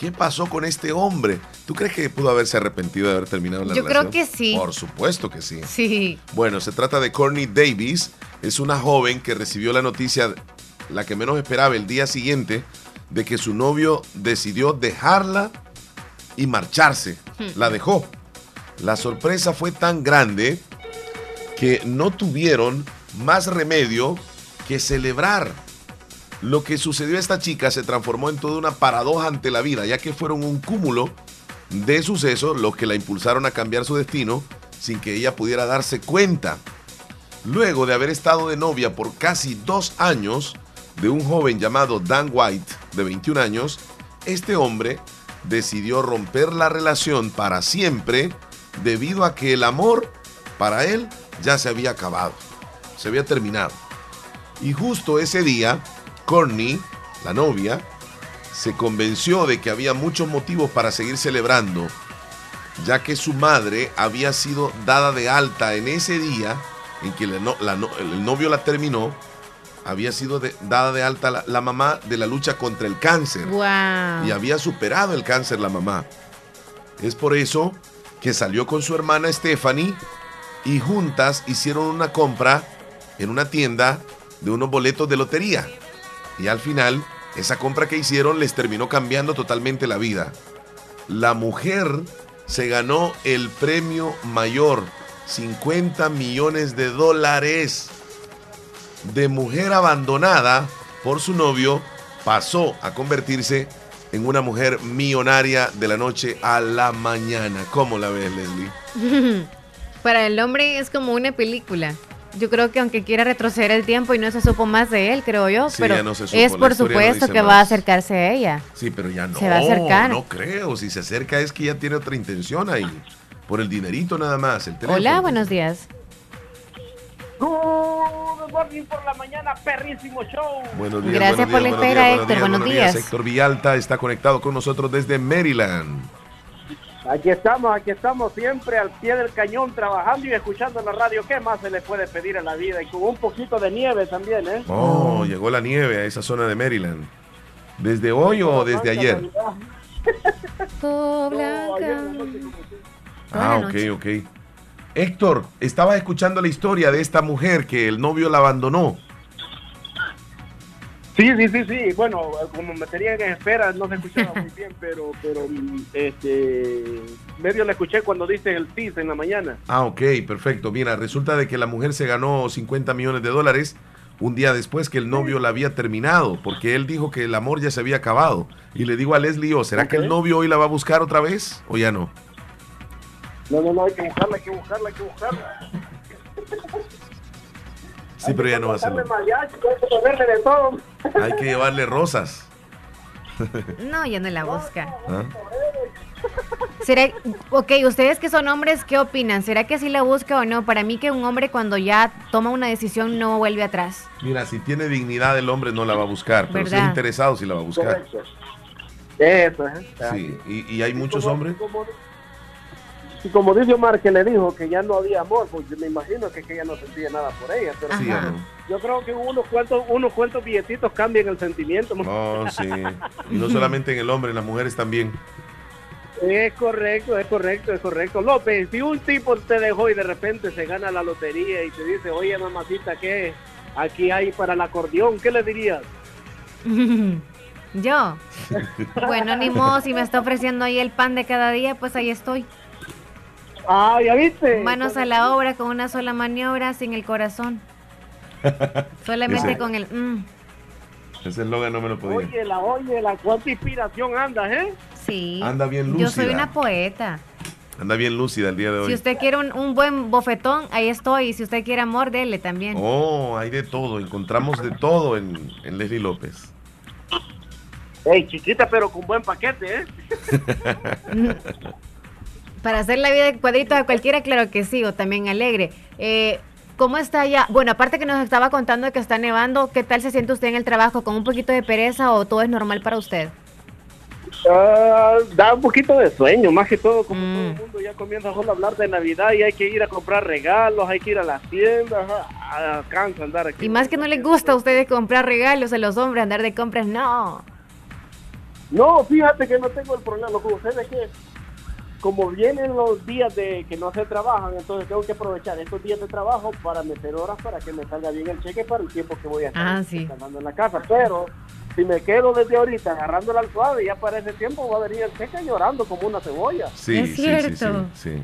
¿Qué pasó con este hombre? ¿Tú crees que pudo haberse arrepentido de haber terminado la Yo relación? creo que sí. Por supuesto que sí. Sí. Bueno, se trata de Courtney Davis. Es una joven que recibió la noticia, la que menos esperaba, el día siguiente, de que su novio decidió dejarla y marcharse. La dejó. La sorpresa fue tan grande que no tuvieron más remedio que celebrar. Lo que sucedió a esta chica se transformó en toda una paradoja ante la vida, ya que fueron un cúmulo de sucesos los que la impulsaron a cambiar su destino sin que ella pudiera darse cuenta. Luego de haber estado de novia por casi dos años de un joven llamado Dan White, de 21 años, este hombre decidió romper la relación para siempre debido a que el amor para él ya se había acabado, se había terminado. Y justo ese día, Courtney, la novia, se convenció de que había muchos motivos para seguir celebrando, ya que su madre había sido dada de alta en ese día en que la la el novio la terminó, había sido de- dada de alta la, la mamá de la lucha contra el cáncer Wow. y había superado el cáncer la mamá. Es por eso que salió con su hermana Stephanie y juntas hicieron una compra en una tienda de unos boletos de lotería. Y al final, esa compra que hicieron les terminó cambiando totalmente la vida. La mujer se ganó el premio mayor, 50 millones de dólares de mujer abandonada por su novio pasó a convertirse en una mujer millonaria de la noche a la mañana. ¿Cómo la ves, Leslie? Para el hombre es como una película. Yo creo que aunque quiera retroceder el tiempo y no se supo más de él, creo yo, Sí, pero no supo, es la por no supuesto dice que va a más. acercarse a ella. Sí, pero ya no. Se va a acercar. No creo. Si se acerca es que ya tiene otra intención ahí. Por el dinerito nada más. El teléfono. Hola, buenos días. Good morning por la mañana, perrísimo show. Buenos días. Gracias buenos por la días, buenos espera, días, Héctor. Buenos días. Héctor Villalta está conectado con nosotros desde Maryland. Aquí estamos, aquí estamos siempre al pie del cañón trabajando y escuchando la radio. ¿Qué más se le puede pedir a la vida? Y con un poquito de nieve también, ¿eh? Oh, llegó la nieve a esa zona de Maryland. ¿Desde hoy o desde ayer? Ah, ok, ok. Héctor, estaba escuchando la historia de esta mujer que el novio la abandonó. Sí, sí, sí, sí. Bueno, como me tenían en espera, no se escuchaba muy bien, pero, pero este, medio le escuché cuando dice el TIS en la mañana. Ah, ok, perfecto. Mira, resulta de que la mujer se ganó 50 millones de dólares un día después que el novio la había terminado, porque él dijo que el amor ya se había acabado. Y le digo a Leslie, ¿o será que el novio hoy la va a buscar otra vez o ya no? No, no, no, hay que buscarla, hay que buscarla, hay que buscarla. Sí, pero ya no va a mariachi, hay que llevarle rosas. No, ya no la busca. ¿Ah? ¿Será, ok, ustedes que son hombres, ¿qué opinan? ¿Será que sí la busca o no? Para mí que un hombre cuando ya toma una decisión no vuelve atrás. Mira, si tiene dignidad el hombre no la va a buscar, pero si es interesado sí la va a buscar. Eso, ¿eh? Sí, y, y hay muchos como- hombres. Y como dice Omar que le dijo que ya no había amor, pues yo me imagino que, que ella no sentía nada por ella. Pero Sí, yo creo que unos cuantos, unos cuantos billetitos cambian el sentimiento. ¿no? Oh, sí. Y no solamente en el hombre, en las mujeres también. Es correcto, es correcto, es correcto. López, si un tipo te dejó y de repente se gana la lotería y te dice, oye mamacita, ¿qué? Aquí hay para el acordeón, ¿qué le dirías? Yo. Bueno, ni modo, si me está ofreciendo ahí el pan de cada día, pues ahí estoy. Ah, ya viste. Manos a la obra con una sola maniobra, sin el corazón. Solamente Ese- con el... mm. Ese eslogan no me lo podía. Oye, la, oye, la cuánta inspiración andas, ¿eh? Sí. Anda bien Yo soy lúcida. una poeta. Anda bien lúcida el día de hoy. Si usted quiere un, un buen bofetón, ahí estoy. Y si usted quiere amor, dele también. Oh, hay de todo. Encontramos de todo en, en Leslie López. Ey, chiquita, pero con buen paquete, ¿eh? Para hacer la vida de cuadrito a cualquiera, claro que sí, o también alegre. Eh, ¿Cómo está ya? Bueno, aparte que nos estaba contando que está nevando, ¿qué tal se siente usted en el trabajo? ¿Con un poquito de pereza o todo es normal para usted? Ah, da un poquito de sueño, más que todo, como Mm. todo el mundo ya comienza solo a hablar de Navidad y hay que ir a comprar regalos, hay que ir a las tiendas, ah, cansa andar aquí. Y más que no les gusta a ustedes comprar regalos a los hombres, andar de compras, no. No, fíjate que no tengo el problema, lo que sucede es que como vienen los días de que no se trabajan, entonces tengo que aprovechar estos días de trabajo para meter horas para que me salga bien el cheque para el tiempo que voy a estar Ah, sí. en la casa, pero si me quedo desde ahorita agarrando la almohada, ya para ese tiempo va a venir el cheque llorando como una cebolla. Sí, Es sí, sí, cierto. sí, sí.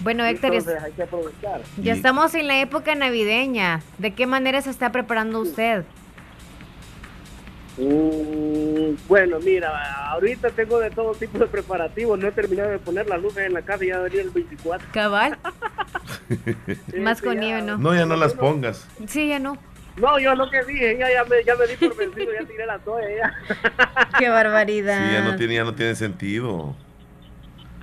Bueno, Héctor, Entonces hay que aprovechar. ya estamos en la época navideña. ¿De qué manera se está preparando usted? Mm, bueno, mira, ahorita tengo de todo tipo de preparativos. No he terminado de poner las luces en la casa y ya venía el 24. Cabal. Más con nieve, ¿no? No, ya no las pongas. Sí, ya no. No, yo lo que dije, ya, ya, me, ya me di por vencido, ya tiré la toalla. Ya. Qué barbaridad. Sí, ya no tiene, ya no tiene sentido.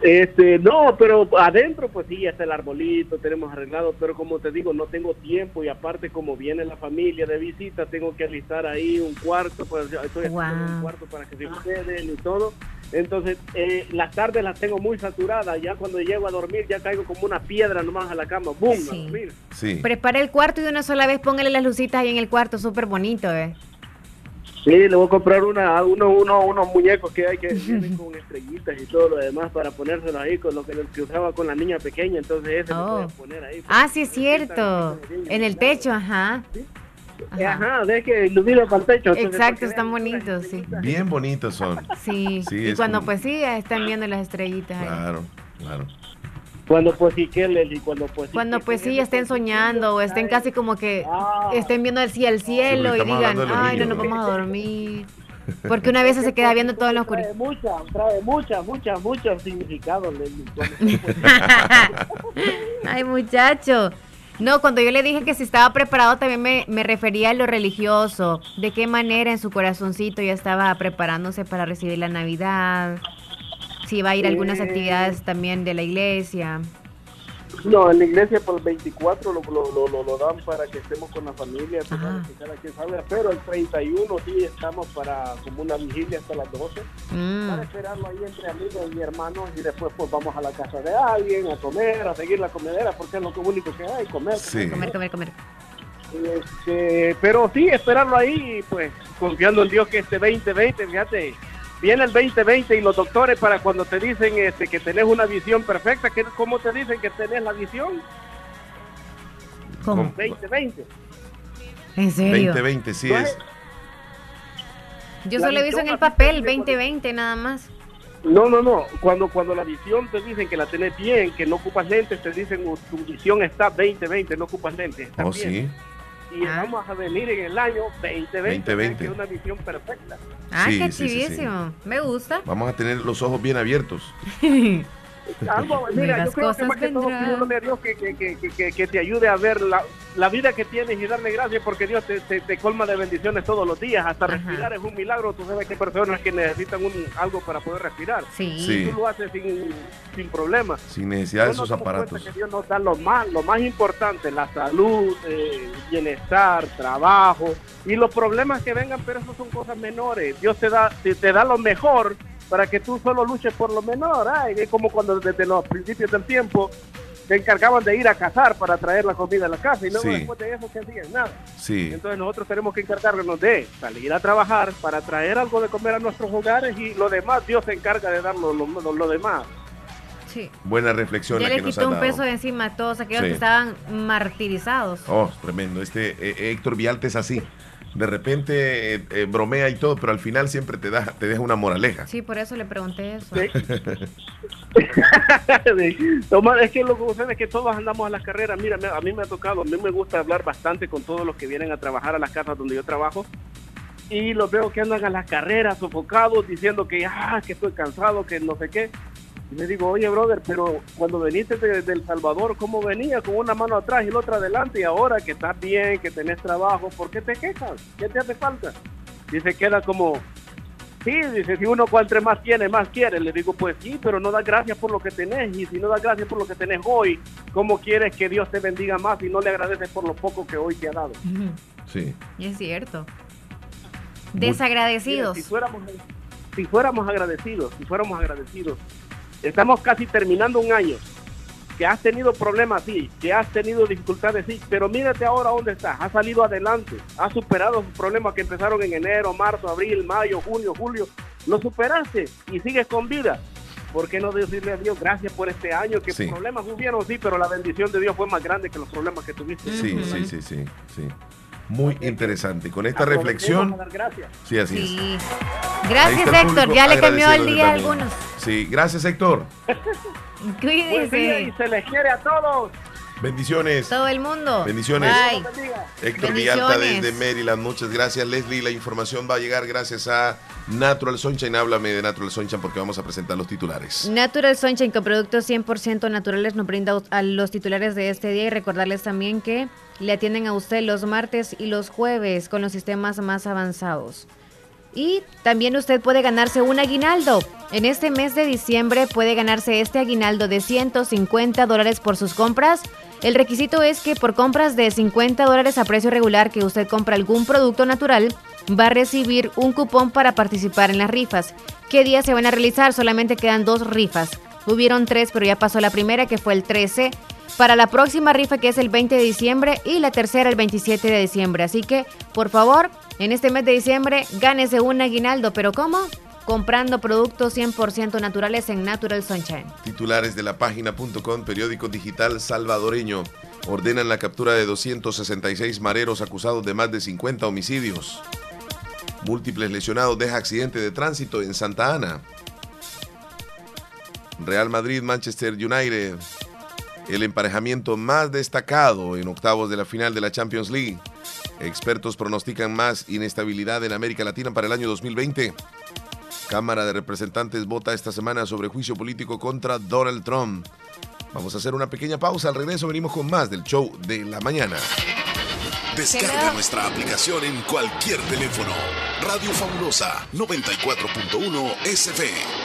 Este, no, pero adentro pues sí, ya está el arbolito, tenemos arreglado, pero como te digo, no tengo tiempo y aparte como viene la familia de visita, tengo que alistar ahí un cuarto, pues estoy haciendo un cuarto para que se queden y todo. Entonces, eh, las tardes las tengo muy saturadas, ya cuando llego a dormir ya caigo como una piedra nomás a la cama, ¡boom! A dormir. Sí. Prepare el cuarto y de una sola vez póngale las lucitas ahí en el cuarto, súper bonito, ¿eh? Sí, le voy a comprar una, uno, uno, unos muñecos que hay que vienen con estrellitas y todo lo demás para ponérselos ahí con lo que, lo que usaba con la niña pequeña, entonces ese lo voy a Oh. poner ahí. Ah, sí, es cierto. En el techo, ajá. Ajá, de que ilumina para el techo. entonces, Exacto, están bonitos, sí. Bien bonitos son. Sí, Sí, y cuando como- pues sí, están viendo las estrellitas ahí. Claro, claro. Cuando pues sí que y cuando pues sí Cuando pues sí estén soñando o estén casi como que Ah. estén viendo así el cielo y digan, ay, no nos ¿no?" vamos a dormir. Porque una vez se queda viendo todo en la oscuridad. Trae muchas, trae muchas, muchas, muchos significados. Leslie. Ay, muchacho. No, cuando yo le dije que si estaba preparado también me, me refería a lo religioso. De qué manera en su corazoncito ya estaba preparándose para recibir la Navidad. Si va a ir a algunas Eh. actividades también de la iglesia. No, en la iglesia por el 24 lo, lo, lo, lo- lo dan para que estemos con la familia, pues, para que cada quien salga, pero el 31 sí estamos para como una vigilia hasta las 12, Mm. para esperarlo ahí entre amigos y hermanos y después pues vamos a la casa de alguien a comer, a seguir la comedera, porque es lo único que hay, comer. Sí. Comer, comer, comer. Este, pero sí, esperarlo ahí, pues confiando en Dios que este 2020, fíjate, viene el 2020 y los doctores para cuando te dicen este, que tenés una visión perfecta, que, ¿cómo te dicen que tenés la visión? ¿Cómo? 2020. ¿En serio? 2020, sí es. Yo La solo he visto en el papel así como- 2020 nada más. No, no, no. Cuando, cuando la visión te dicen que la tenés bien, que no ocupas lentes, te dicen "Oh, tu visión está 2020, no ocupas lentes. está Oh, bien". sí. Y vamos a venir en el año 2020, 2020. que es una visión perfecta. Ah, Sí, qué sí, sí, sí. chivísimo. Me gusta. Vamos a tener los ojos bien abiertos. Algo, mira, yo creo que más que todo a Dios que, que, que, que, te ayude a ver la, la vida que tienes y darle gracias porque Dios te, te, te colma de bendiciones todos los días. Hasta respirar es un milagro. Tú sabes que hay personas que necesitan un, algo para poder respirar. Sí. Sí. Y tú lo haces sin, sin problema. Sin necesidad de esos aparatos. que Dios nos da lo más, lo más importante, la salud, eh, bienestar, trabajo y los problemas que vengan, pero eso son cosas menores. Dios te da, te, te da lo mejor para que tú solo luches por lo menor. Ay, es como cuando desde los principios del tiempo te encargaban de ir a cazar para traer la comida a la casa y luego Sí. después de eso que hacían nada. Sí. Entonces nosotros tenemos que encargarnos de salir a trabajar para traer algo de comer a nuestros hogares y lo demás Dios se encarga de dar lo, lo- lo- lo demás. Sí. Buena reflexión Ya le quitó un peso de encima a todos aquellos Sí. que estaban martirizados. Oh, tremendo. Este eh, Héctor Vialta es así. De repente eh, eh, bromea y todo, pero al final siempre te, da, te deja una moraleja. Sí, por eso le pregunté eso. Toma, es que lo que sucede es que todos andamos a las carreras. Mira, me- a mí me ha tocado, a mí me gusta hablar bastante con todos los que vienen a trabajar a las casas donde yo trabajo. Y los veo que andan a las carreras sofocados diciendo que, ah, que estoy cansado, que no sé qué. Y le digo, oye, brother, pero cuando viniste de, de El Salvador, ¿cómo venía? Con una mano atrás y la otra adelante. Y ahora que estás bien, que tenés trabajo, ¿por qué te quejas? ¿Qué te hace falta? Dice, queda como, Sí, dice, si uno cuanto más tiene, más quiere. Le digo, pues sí, pero no da gracias por lo que tenés. Y si no da gracias por lo que tenés hoy, ¿cómo quieres que Dios te bendiga más y no le agradeces por lo poco que hoy te ha dado? Sí. Y es cierto. Mira, Desagradecidos. si, fuéramos, si fuéramos agradecidos, si fuéramos agradecidos, estamos casi terminando un año. Que has tenido problemas, sí, que has tenido dificultades, sí, pero mírate ahora dónde estás. Has salido adelante, has superado sus problemas que empezaron en enero, marzo, abril, mayo, junio, julio. Lo superaste y sigues con vida. ¿Por qué no decirle a Dios gracias por este año? Que Sí. problemas hubieron, sí, pero la bendición de Dios fue más grande que los problemas que tuviste. Sí, sí, sí, sí, sí. Muy interesante. Con esta reflexión. gracias. Sí, así. Sí. Gracias, Héctor. Ya le cambió el día a algunos. Sí, gracias, Héctor. Y Cuídense. se les quiere a todos. Bendiciones. Todo el mundo. Bendiciones. Bye. Héctor. Villalta desde Maryland, muchas gracias Leslie. La información va a llegar gracias a Natural Sunshine. Háblame de Natural Sunshine porque vamos a presentar los titulares. Natural Sunshine con productos 100% naturales nos brinda a los titulares de este día y recordarles también que le atienden a usted los martes y los jueves con los sistemas más avanzados. Y también usted puede ganarse un aguinaldo. En este mes de diciembre puede ganarse este aguinaldo de 150 dólares por sus compras. El requisito es que por compras de 50 dólares a precio regular que usted compra algún producto natural, va a recibir un cupón para participar en las rifas. ¿Qué días se van a realizar? Solamente quedan dos rifas. Hubieron tres, pero ya pasó la primera, que fue el 13. Para la próxima rifa, que es el 20 de diciembre, y la tercera el 27 de diciembre. Así que, por favor, en este mes de diciembre, gánese un aguinaldo. ¿Pero cómo? Comprando productos 100% naturales en Natural Sunshine. Titulares de la página.com, periódico digital salvadoreño. Ordenan la captura de 266 mareros acusados de más de 50 homicidios. Múltiples lesionados deja accidente de tránsito en Santa Ana. Real Madrid, Manchester United. El emparejamiento más destacado en octavos de la final de la Champions League. Expertos pronostican más inestabilidad en América Latina para el año 2020. Cámara de Representantes vota esta semana sobre juicio político contra Donald Trump. Vamos a hacer una pequeña pausa. Al regreso venimos con más del show de la mañana. Descarga nuestra aplicación en cualquier teléfono. Radio Fabulosa 94.1 SF.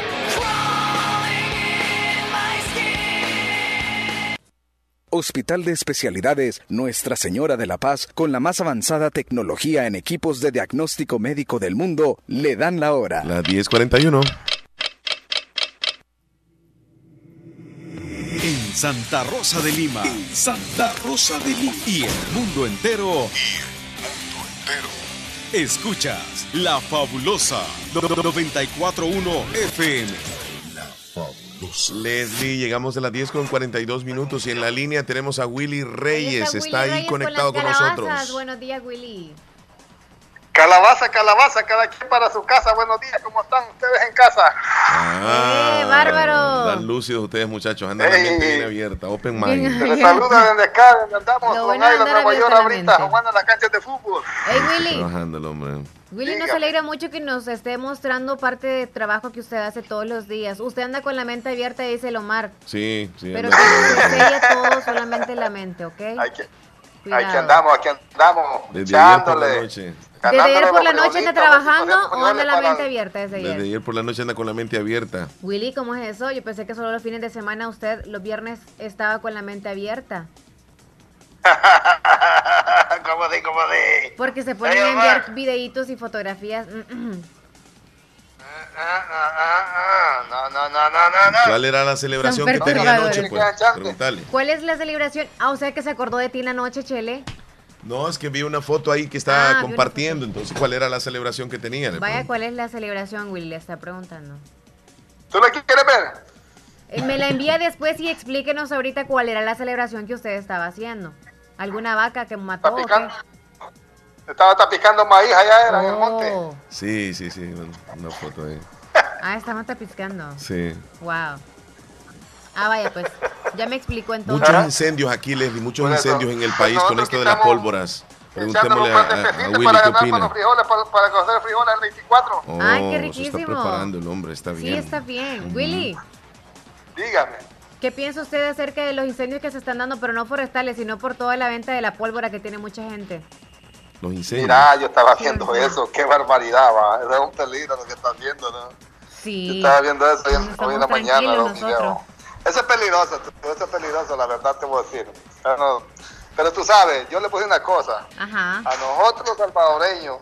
Hospital de Especialidades Nuestra Señora de la Paz, con la más avanzada tecnología en equipos de diagnóstico médico del mundo, le dan la hora. Las 10:41. En Santa Rosa de Lima. Santa Rosa de Lima. Y el mundo entero. Escuchas La Fabulosa 941 FM. Leslie, llegamos a las 10 con 42 minutos y en la línea tenemos a Willy Reyes. Está, ahí conectado con, nosotros. Buenos días, Willy. Calabaza, calabaza, cada quien para su casa. Buenos días, ¿cómo están ustedes en casa? Ah, ¡Eh, bárbaro! Están lúcidos ustedes, muchachos. Andan la mente bien abierta. Open mind. Se les saluda desde acá, donde andamos, Lo Island, andar Nueva York, ahorita, jugando en las canchas de fútbol. Hey, Willy. Trabajando el hombre. Willy nos alegra mucho que nos esté mostrando parte de trabajo que usted hace todos los días. Usted anda con la mente abierta, dice el Omar. Sí, sí. Pero que con- se todo solamente la mente, ¿ok? Aquí Cuidado. andamos, aquí andamos, Desde ayer por la echándole. ¿Desde ayer por la noche anda trabajando o anda la mente abierta desde Desde ayer? ayer por la noche anda con la mente abierta. Willy, ¿cómo es eso? Yo pensé que solo los fines de semana usted los viernes estaba con la mente abierta. ¿Cómo de, cómo de? Porque se ponen a enviar videitos y fotografías. No, no, no, no, no, no. ¿Cuál era la celebración que tenía anoche? Pues, preguntale. ¿Cuál es la celebración? Ah, o sea que se acordó de ti en la noche, Chele. No, es que vi una foto ahí que Ah, estaba vi una compartiendo. Entonces, ¿cuál era la celebración que tenía? Vaya, pregunto. ¿cuál es la celebración, Willy? Le está preguntando. ¿Tú la quieres ver? Eh, Me la envía después y explíquenos ahorita cuál era la celebración que usted estaba haciendo. ¿Alguna vaca que mató? Estaba tapicando maíz allá era en el monte. Oh. Sí, sí, sí. una- Una foto ahí. Ah, estaban tapiscando. Sí. Wow. Ah, vaya, pues. Ya me explicó entonces. Muchos incendios aquí, Leslie. Muchos incendios en el país con esto de las pólvoras. Preguntémosle un a, a- a Willy para qué ganar para opina. los frijoles, para, para cocer frijoles el 24. Oh, Ay, qué se está riquísimo. preparando el hombre, está bien. Sí, está bien. Willy, Dígame. ¿qué piensa usted acerca de los incendios que se están dando, pero no forestales, sino por toda la venta de la pólvora que tiene mucha gente? Los incendios. Mira, yo estaba viendo eso. Qué barbaridad, va. Eso es un peligro lo que estás viendo, ¿no? Yo Sí. estaba viendo eso hoy, en- la mañana. los videos. Eso es peligroso, eso es peligroso, la verdad te voy a decir. Pero, pero tú sabes, yo le puse una cosa. Ajá. A nosotros los salvadoreños,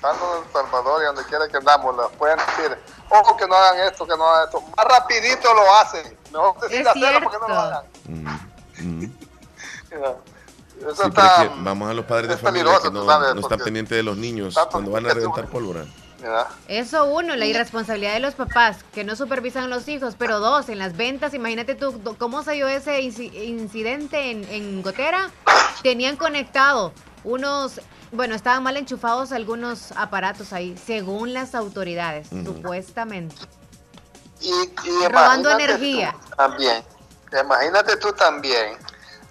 tanto en El Salvador y donde quiera que andamos, les pueden decir, ojo que no hagan esto, que no hagan esto. Más rapidito lo hacen. Mejor decir hacerlo porque no lo hagan. Mm. Eso Sí, pero está... vamos a los padres de familia peligroso, que no, sabes, no están pendientes de los niños Tanto cuando van a reventar pólvora. Eso uno, la irresponsabilidad de los papás que no supervisan a los hijos, pero dos, en las ventas, imagínate tú cómo se dio ese inci- incidente en, en Gotera. Tenían conectado unos, bueno, estaban mal enchufados algunos aparatos ahí, según las autoridades, supuestamente. Y, y Robando energía. tú también. Imagínate tú también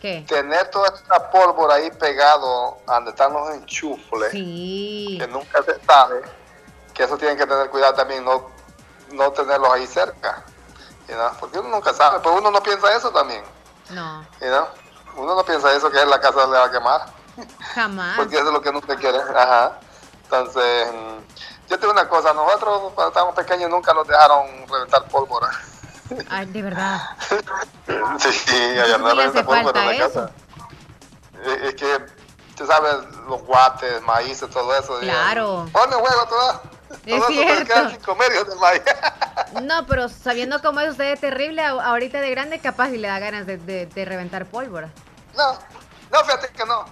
¿Qué? tener toda esta pólvora ahí pegado donde están los enchufles. Sí. Que nunca se sabe. Que eso tienen que tener cuidado también, no, no tenerlos ahí cerca. you know, Porque uno nunca sabe. Pues uno no piensa eso también. No, you know. Uno no piensa eso, que la casa le va a quemar. jamás. Porque eso es lo que nunca quiere. Ajá. Entonces, yo te digo una cosa. Nosotros cuando estábamos pequeños nunca nos dejaron reventar pólvora. Ay, de verdad. Sí, allá no reventar pólvora en la casa. Es, es que, tú sabes, los guates, maíz, todo eso. Claro. Ponle huevo todo. Es cierto. sin comer. No, pero sabiendo cómo es usted de terrible, ahorita de grande, capaz y le da ganas de, de- de reventar pólvora. No, no, fíjate que no.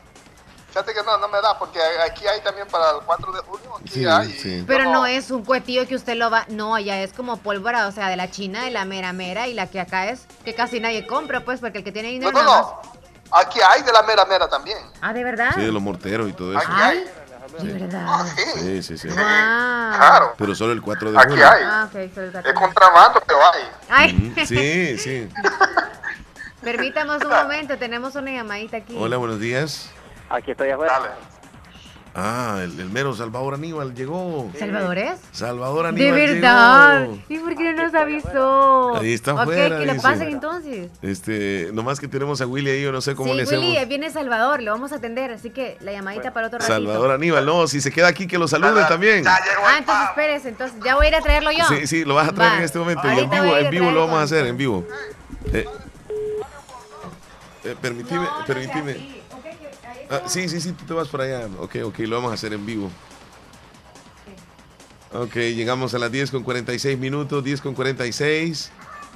Fíjate que no, no me da, porque aquí hay también para el 4 de junio. Aquí Sí, hay. sí. Pero no es un cuetillo que usted lo va. No, ya es como pólvora, o sea, de la China, de la mera mera, y la que acá es que casi nadie compra, pues, porque el que tiene dinero No, no, nada no. Aquí hay de la mera mera también. Ah, ¿de verdad? Sí, de los morteros y todo eso. Ay, de verdad. Sí, sí, sí. Wow. Pero solo el 4 de Aquí hay. Ah, ok, solo el Es contrabando, pero hay. Ay, Ujú, Sí, sí. permítamos un momento, tenemos una llamadita aquí. Hola, buenos días. Aquí estoy afuera. Ah, el, el mero Salvador Aníbal llegó. ¿Salvador es? Salvador De Aníbal verdad. llegó. ¿Y por qué no nos avisó? Ahí está Ok, afuera, que dice. pasen entonces. Este, nomás que tenemos a Willy ahí, yo no sé cómo Sí, le Willy, hacemos. viene Salvador, lo vamos a atender, así que la llamadita para otro ratito. Salvador Aníbal, no, si se queda aquí que lo salude también. Ah, entonces espérese, entonces ya voy a ir a traerlo yo. Sí, sí, lo vas a traer Va. en este momento. Y en vivo, en vivo lo vamos a hacer, en vivo. Eh, eh, permitime, permitime. Ah, sí, sí, sí, tú te vas por allá. Ok, ok, lo vamos a hacer en vivo. Ok, llegamos a las 10 con 46 minutos, 10 con 46.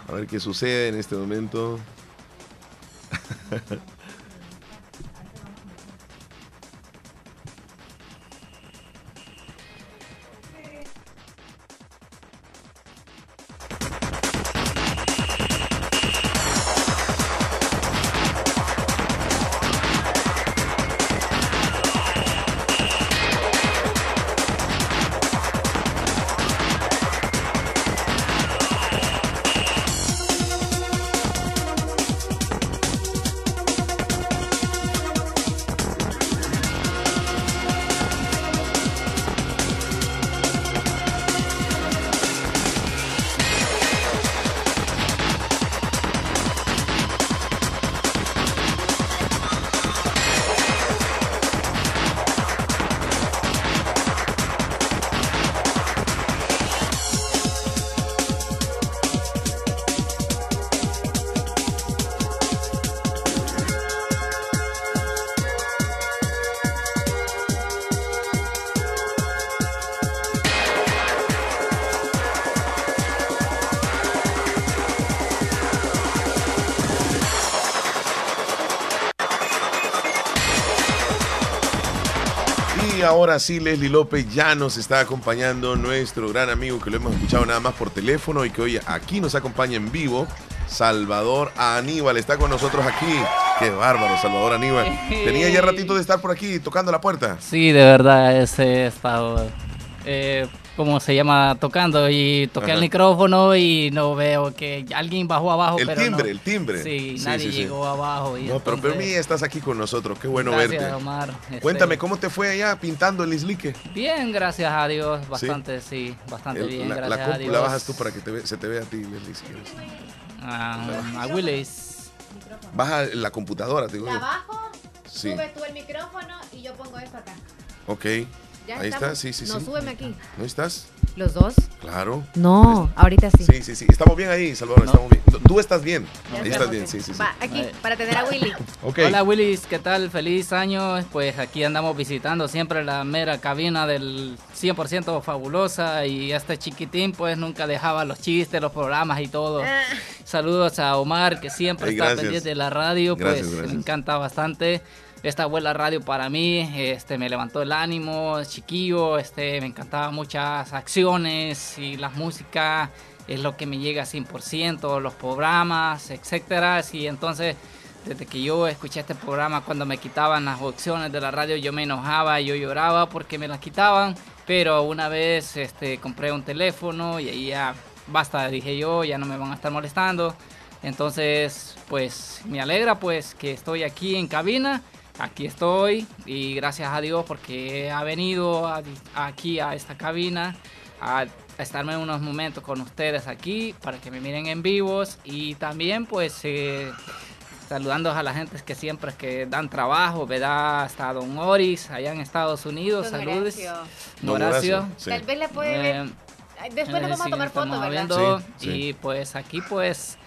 A ver qué sucede en este momento. ahora sí, Leslie López ya nos está acompañando nuestro gran amigo que lo hemos escuchado nada más por teléfono y que hoy aquí nos acompaña en vivo. Salvador Aníbal está con nosotros aquí. Qué bárbaro, Salvador Aníbal. Tenía ya ratito de estar por aquí tocando la puerta. Sí, de verdad, ese he estado, eh, ¿cómo se llama? Tocando y toqué Ajá. el micrófono y no veo que alguien bajó abajo. El pero timbre, no. el timbre. Sí, Sí, nadie sí, sí. llegó abajo. Y No, pero, pero entonces- mira, estás aquí con nosotros. Qué bueno Gracias, verte. Omar. Este, Cuéntame, ¿cómo te fue allá pintando el islique? Bien, gracias a Dios, bastante, sí, bastante El- bien, la, la gracias a compu Dios. la bajas tú para que te ve- se te vea a ti, Leslie, si. Ah, a Willis. Baja la computadora, te digo. La bajo, Sí. sube tú el micrófono y yo pongo esto acá. Ok. Ya Ahí estamos. está, sí, sí, No, sí. súbeme aquí. ¿No estás? ¿Los dos? Claro. No, ahorita sí. Sí, sí, sí. Estamos bien ahí, Salvador, estamos bien. Tú estás bien. Ya Ahí estás bien, sí, sí, sí. Va, aquí, para tener a Willy. Ok. Hola Willis, ¿qué tal? Feliz año. Pues aquí andamos visitando siempre la mera cabina del 100% fabulosa y este chiquitín pues nunca dejaba los chistes, los programas y todo. Ah. Saludos a Omar que siempre Ay, está pendiente de la radio, Gracias, pues gracias. me encanta bastante. Esta buena radio para mí, este me levantó el ánimo, chiquillo, este me encantaba muchas acciones y la música es lo que me llega 100%, los programas, etcétera, y entonces desde que yo escuché este programa, cuando me quitaban las opciones de la radio, yo me enojaba, yo lloraba porque me las quitaban. Pero una vez este, compré un teléfono y ya basta, dije yo, ya no me van a estar molestando. Entonces, pues me alegra pues que estoy aquí en cabina. Aquí estoy y gracias a Dios porque ha venido a- aquí a esta cabina a a estarme unos momentos con ustedes aquí para que me miren en vivos y también pues eh, saludando a la gente que siempre que dan trabajo, ¿verdad? Hasta Don Oris allá en Estados Unidos, Don saludos. Horacio. Don Horacio. Tal vez le puede ver. Eh, Después le vamos a tomar fotos, ¿verdad? viendo, Sí, sí. Y pues aquí pues,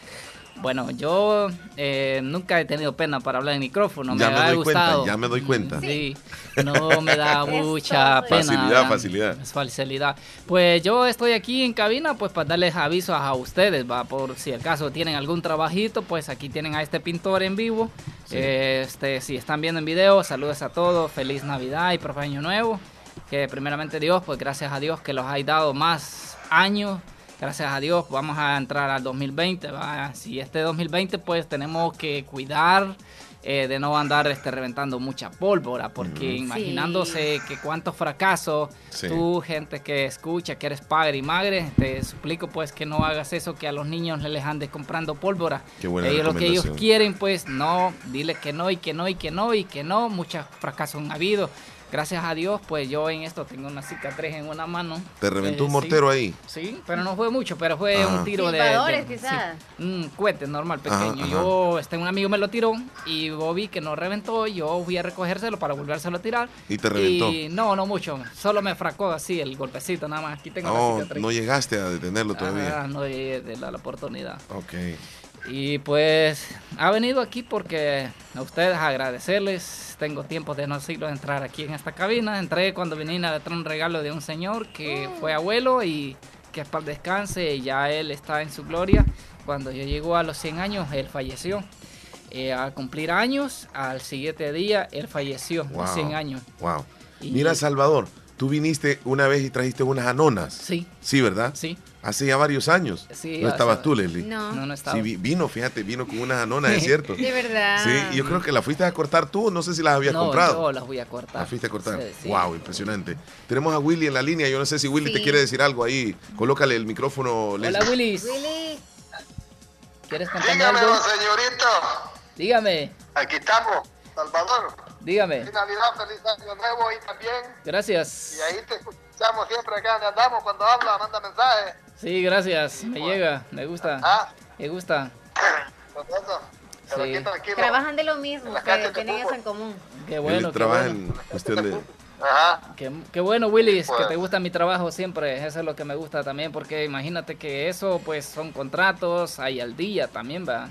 bueno, yo eh, nunca he tenido pena para hablar en micrófono, Ya me, me ha doy gustado. cuenta, ya me doy cuenta. Sí, no me da mucha pena. Facilidad, ¿verdad? facilidad. Es facilidad. Pues yo estoy aquí en cabina pues para darles avisos a ustedes, va, por si acaso tienen algún trabajito, pues aquí tienen a este pintor en vivo. Este, si están viendo en video, saludos a todos, feliz Navidad y próspero año nuevo. Que primeramente Dios, pues gracias a Dios que los hay dado más años. Gracias a Dios vamos a entrar al 2020. ¿va? Si este 2020 pues tenemos que cuidar eh, de no andar este, reventando mucha pólvora, porque imaginándose que cuántos fracasos, Sí. tú gente que escucha, que eres padre y madre, te suplico pues que no hagas eso, que a los niños les andes comprando pólvora. Qué buena Ellos lo que ellos quieren pues no, dile que no y que no y que no y que no, muchos fracasos han habido. Gracias a Dios, pues yo en esto tengo una cicatriz en una mano. ¿Te reventó Eh, un mortero ahí? Sí, pero no fue mucho, pero fue un tiro de, de- quizás. sí, un cohete normal, pequeño. ajá. Yo, este, un amigo me lo tiró y yo vi que no reventó. Yo fui a recogérselo para volvérselo a tirar. ¿Y te reventó? Y no, no mucho. Solo me fracó así el golpecito, nada más. Aquí tengo la No, cicatriz. no llegaste a detenerlo todavía. Ah, no llegué de la, la oportunidad. Ok. Y pues ha venido aquí porque a ustedes agradecerles. Tengo tiempo de no decirlo entrar aquí en esta cabina. Entré cuando vine a traer un regalo de un señor que fue abuelo y que para descanse. y Ya él está en su gloria. Cuando yo llegó a los 100 años, él falleció. Eh, al cumplir años, al siguiente día, él falleció, Wow. a 100 años. Wow. Y- Mira, Salvador, tú viniste una vez y trajiste unas anonas. Sí. Sí, ¿verdad? Sí. Hace ya varios años. Sí, no estabas tú, Leslie. No. No, no estaba. Sí, vi- vino, fíjate, vino con unas anonas, es cierto. De verdad. Sí, yo creo que las fuiste a cortar tú, no sé si las habías no, comprado. yo las voy a cortar. Las fuiste a cortar. Sí, sí. Wow, impresionante. Tenemos a Willy en la línea. Yo no sé si Willy Sí. te quiere decir algo ahí. Colócale el micrófono, Hola, Leslie. Willis. Willy. ¿Quieres contarme Dígame, algo? señorito. Dígame, Aquí estamos, Salvador. dígame. Feliz Navidad, feliz año nuevo y también. Gracias. Y ahí te escuchamos siempre acá donde andamos. Cuando habla, manda mensaje. Sí, gracias. Me llega, me gusta. Ah, Me gusta. Sí. Trabajan de lo mismo, que tienen eso en común. Qué bueno, qué trabaja bueno. en cuestión de... Ajá. Qué, qué bueno, Willis, que Pues. te gusta mi trabajo siempre. Eso es lo que me gusta también, porque imagínate que eso, pues, son contratos, hay al día también, va.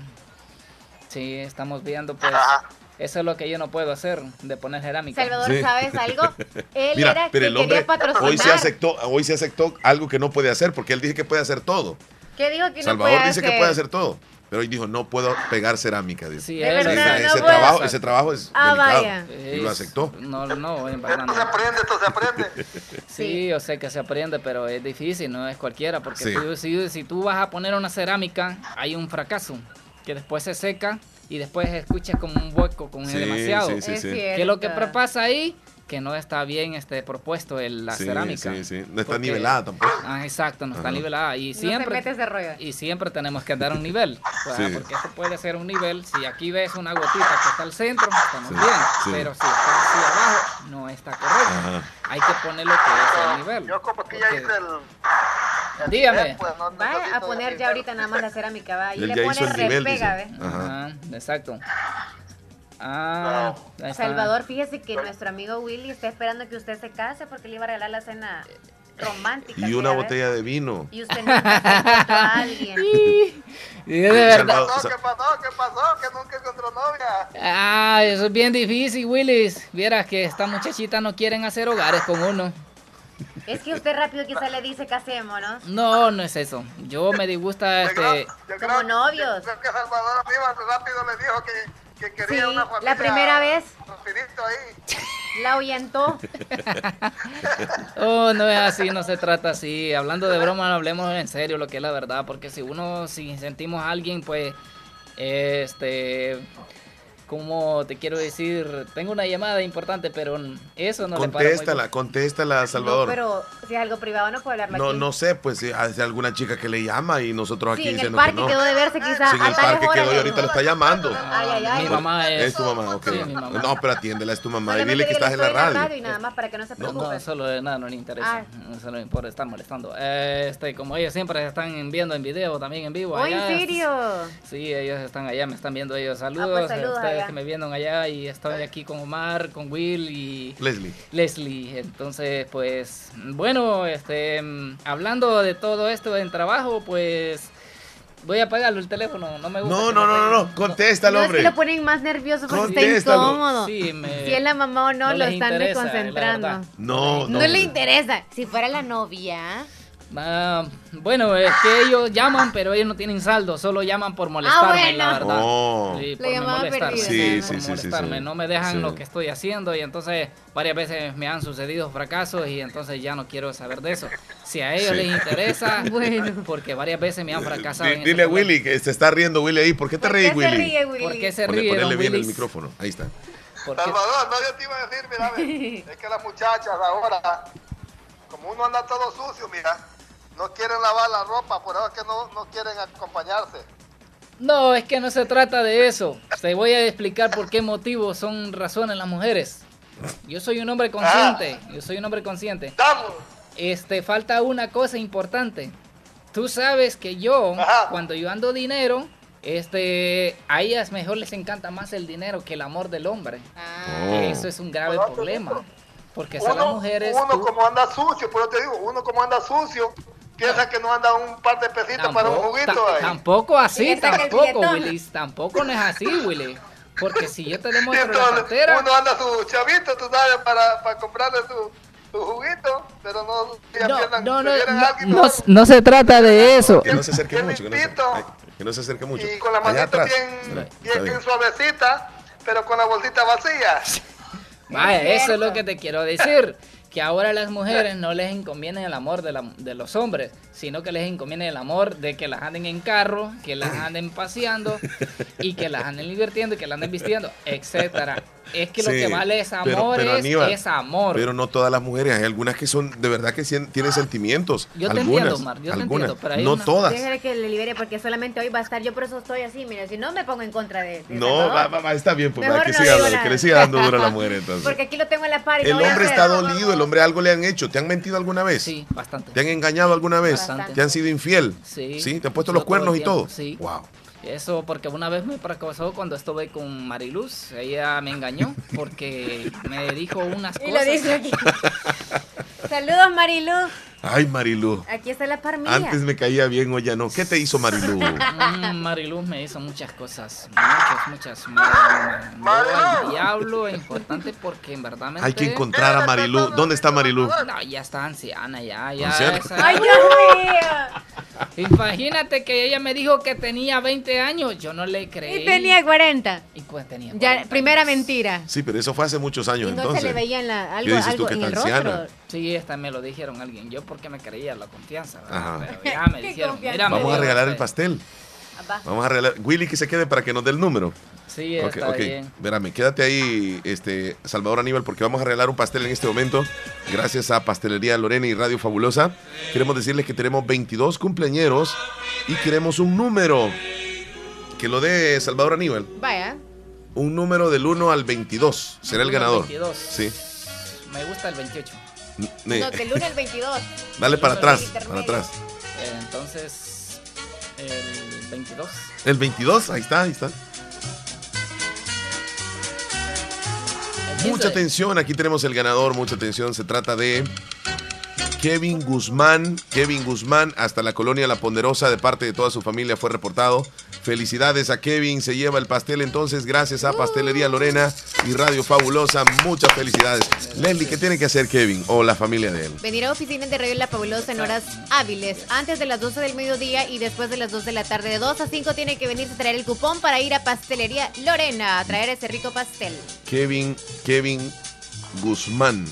Sí, estamos viendo, pues, Ajá. Eso es lo que yo no puedo hacer, de poner cerámica. Salvador, Sí. ¿sabes algo? Él Mira, era pero el hombre quería patrocinar. hoy se aceptó, hoy se aceptó algo que no puede hacer, porque él dice que puede hacer todo. ¿Qué dijo que no Salvador puede dice que puede hacer todo. Pero hoy dijo, no puedo pegar cerámica. dijo. Sí, es verdad, ese, no ese trabajo, ese trabajo es Ah, delicado. vaya. Y lo aceptó. No, no. Esto se aprende, esto se aprende. Sí, yo sé que se aprende, pero es difícil, no es cualquiera, porque Sí. tú- si, si tú vas a poner una cerámica, hay un fracaso, que después se seca y después escuchas como un hueco con Sí, demasiado. sí, sí, Es sí. Que lo que pasa ahí, que no está bien este propuesto el, la Sí, cerámica. sí, sí. No está Porque- nivelada tampoco. Ah, exacto, no está Ajá. nivelada. Y No se siempre, rollo. y siempre tenemos que dar un nivel. Porque esto puede ser un nivel. Si aquí ves una gotita que está al centro, estamos Sí, bien. sí. Pero si está así abajo, no está correcto. Ajá. Hay que poner lo que es el nivel. Yo como que ya hice el... Dígame. nivel, pues, no Va a poner ya ahorita nada más la cerámica, va. Y Él le ya pone hizo el nivel, repega, dice. ¿ve? Ajá. Ajá, exacto. Ah. Salvador, fíjese que nuestro amigo Willy está esperando que usted se case porque le iba a regalar la cena romántica. Y una botella de vino. Y usted encontró a alguien. Y de verdad. Salvador- No, ¿Qué pasó? ¿Qué pasó? Que nunca encontró novia. Ah, eso es bien difícil, Willis. Vieras que estas muchachitas no quieren hacer hogares con uno. Es que usted rápido quizá le dice casemos, ¿no? No, no es eso. Yo me disgusta este. Como novios. Creo que Salvador Rivas rápido le dijo que, que quería Sí, una familia. la primera vez ahí. la ahuyentó. Oh, no es así, no se trata así. Hablando de broma, no hablemos en serio lo que es la verdad. Porque si uno, si sentimos a alguien, pues. Este. Como te quiero decir, tengo una llamada importante, pero eso no le para muy Contéstala, contéstala, Salvador. No, pero si es algo privado no puedo hablarlo No, aquí. no sé, pues si hay alguna chica que le llama y nosotros aquí Sí, en el diciendo parque que no. quedó de verse quizá Sí, en el parque quedó y le ahorita lo dijo. está llamando. Ay, ay, ay. Mi mamá es. Es tu mamá, ok. Sí, mi mamá. No, pero atiéndela, es tu mamá. Y dile que estás en la radio. y nada más para que no se No, preocupe. no, solo de nada, no le interesa. Ah. No solo por estar molestando. Eh, Este, como ellos siempre están viendo en video, también en vivo. Oh, ¿en allá. serio? Sí, ellos están allá, me están viendo ellos. Saludos, Ah, pues, a saludos ustedes que me vieron allá y estoy aquí con Omar, con Will y Leslie. Leslie. Entonces, pues, bueno, este, mm, hablando de todo esto en trabajo, pues, voy a apagarlo el teléfono. No me gusta. No, no, no, no, no. Contéstalo, No es que hombre. lo ponen más nervioso porque está incómodo. Sí, me- Si es la mamá o no, no lo están interesa, desconcentrando. No, No, no. le interesa. Si fuera la novia. Ah, bueno, es que ellos llaman, pero ellos no tienen saldo, solo llaman por molestarme, la Ah, bueno. verdad. Oh. Sí, La por me llamada molestar. perdida, Sí, sí, por sí, sí, molestarme, sí. no me dejan Sí. lo que estoy haciendo y entonces varias veces me han sucedido fracasos y entonces ya no quiero saber de eso. Si a ellos Sí. les interesa, Bueno. porque varias veces me han fracasado. Di- en Dile a Willy que se está riendo Willy ahí. ¿Por qué te ¿Por reís, qué se Willy? ríe, Willy? ¿Por qué se ríe, Ponele don bien el micrófono. Ahí está. Salvador, no, yo te iba a decir, mira, ve, es que las muchachas ahora, como uno anda todo sucio, mira, no quieren lavar la ropa, por eso es que no, no quieren acompañarse. No, es que no se trata de eso. Te voy a explicar por qué motivo son razones las mujeres. Yo soy un hombre consciente. Yo soy un hombre consciente. Vamos. Este, falta una cosa importante. Tú sabes que yo, Ajá. cuando yo ando dinero, este, a ellas mejor les encanta más el dinero que el amor del hombre. Oh. Eso es un grave Bueno, problema. Porque son las mujeres. uno tú- como anda sucio, por eso te digo, uno como anda sucio, piensa que no anda un par de pesitos para un juguito ahí. tampoco así, tampoco. Willis. Tampoco no es así, Willy. Porque si yo te demuestro la entonces cartera. uno anda su chavito, tú sabes, para, para comprarle su, su juguito, pero no, ya No, pierdan- no, no, no, no, no se trata de eso. Que no se acerque mucho. Que no se, limpito. que no se acerque mucho. Y con la manita atrás. bien, bien, bien. suavecita, pero con la bolsita vacía. Vaya, Es eso es lo que te quiero decir. Que ahora a las mujeres no les inconviene el amor de, la- de los hombres, sino que les inconviene el amor de que las anden en carro, que las anden paseando y que las anden divirtiendo y que las anden vistiendo, etcétera. Es que lo que vale es amor, pero, es, Aníbal, es amor. Pero no todas las mujeres. Hay algunas que son de verdad que tienen sentimientos. Yo te algunas, entiendo, Omar, yo te algunas. entiendo, pero hay no una- todas. Déjale que le libere porque solamente hoy va a estar. Yo por eso estoy así, mira. Si no me pongo en contra de. de No, va, va, va, está bien, pues Mejor va, que, no siga, que le siga dando duro a la mujer entonces. Porque aquí lo tengo en la par y El no hombre está dolido, el hombre algo le han hecho. ¿Te han mentido alguna vez? Sí, bastante. ¿Te han engañado alguna vez? Bastante. ¿Te han sido infiel? Sí. ¿Te han puesto los cuernos todo y todo? Sí. Wow. Eso porque una vez me pasó cuando estuve con Mariluz. Ella me engañó porque me dijo unas Y lo cosas. dice aquí. Saludos, Marilu. Ay, Marilú. Aquí está la par mía. Antes me caía bien, hoy ya no. ¿Qué te hizo Marilú? Mm, Mariluz me hizo muchas cosas, muchas, muchas. Me al diablo, es importante porque en verdad Hay que encontrar a Marilú. ¿Dónde está Marilú? No, ya está anciana, ya, ya. Esa- ¡Ay, Dios mío! Imagínate que ella me dijo que tenía 20 años. Yo no le creí. Y tenía 40. Y pues tenía Ya, primera mentira. Sí, pero eso fue hace muchos años Y no entonces. se le veía en la, algo, ¿Qué dices algo tú, que en el tan rostro. Sí, esta me lo dijeron alguien. Yo porque me creía la confianza. ¿verdad? Ajá. Pero ya me dijeron. me Vamos a regalar el este, pastel. Va. Vamos a regalar. Willy, que se quede para que nos dé el número. Sí, Ok, está ok. bien. Espérame, quédate ahí, este, Salvador Aníbal, porque vamos a regalar un pastel en este momento. Gracias a Pastelería Lorena y Radio Fabulosa. Queremos decirles que tenemos 22 cumpleañeros y queremos un número. Que lo dé Salvador Aníbal. Vaya. Un número del 1 al 22. Será el ganador. 22. Sí. Me gusta el 28. Ne- No, del 1 al 22. Dale para El atrás, para atrás. Eh, entonces, el 22. El 22, ahí está, ahí está. Mucha 15. atención, aquí tenemos el ganador, mucha atención. Se trata de Kevin Guzmán. Kevin Guzmán, hasta la colonia La Ponderosa, de parte de toda su familia, fue reportado. Felicidades a Kevin, se lleva el pastel entonces, gracias a Pastelería Lorena y Radio Fabulosa. Muchas felicidades. Leslie, ¿qué tiene que hacer Kevin o la familia de él? Venir a oficinas de Radio La Fabulosa en horas hábiles, antes de las 12 del mediodía y después de las 2 de la tarde. De 2 a 5 tiene que venirse a traer el cupón para ir a Pastelería Lorena a traer ese rico pastel. Kevin, Kevin Guzmán.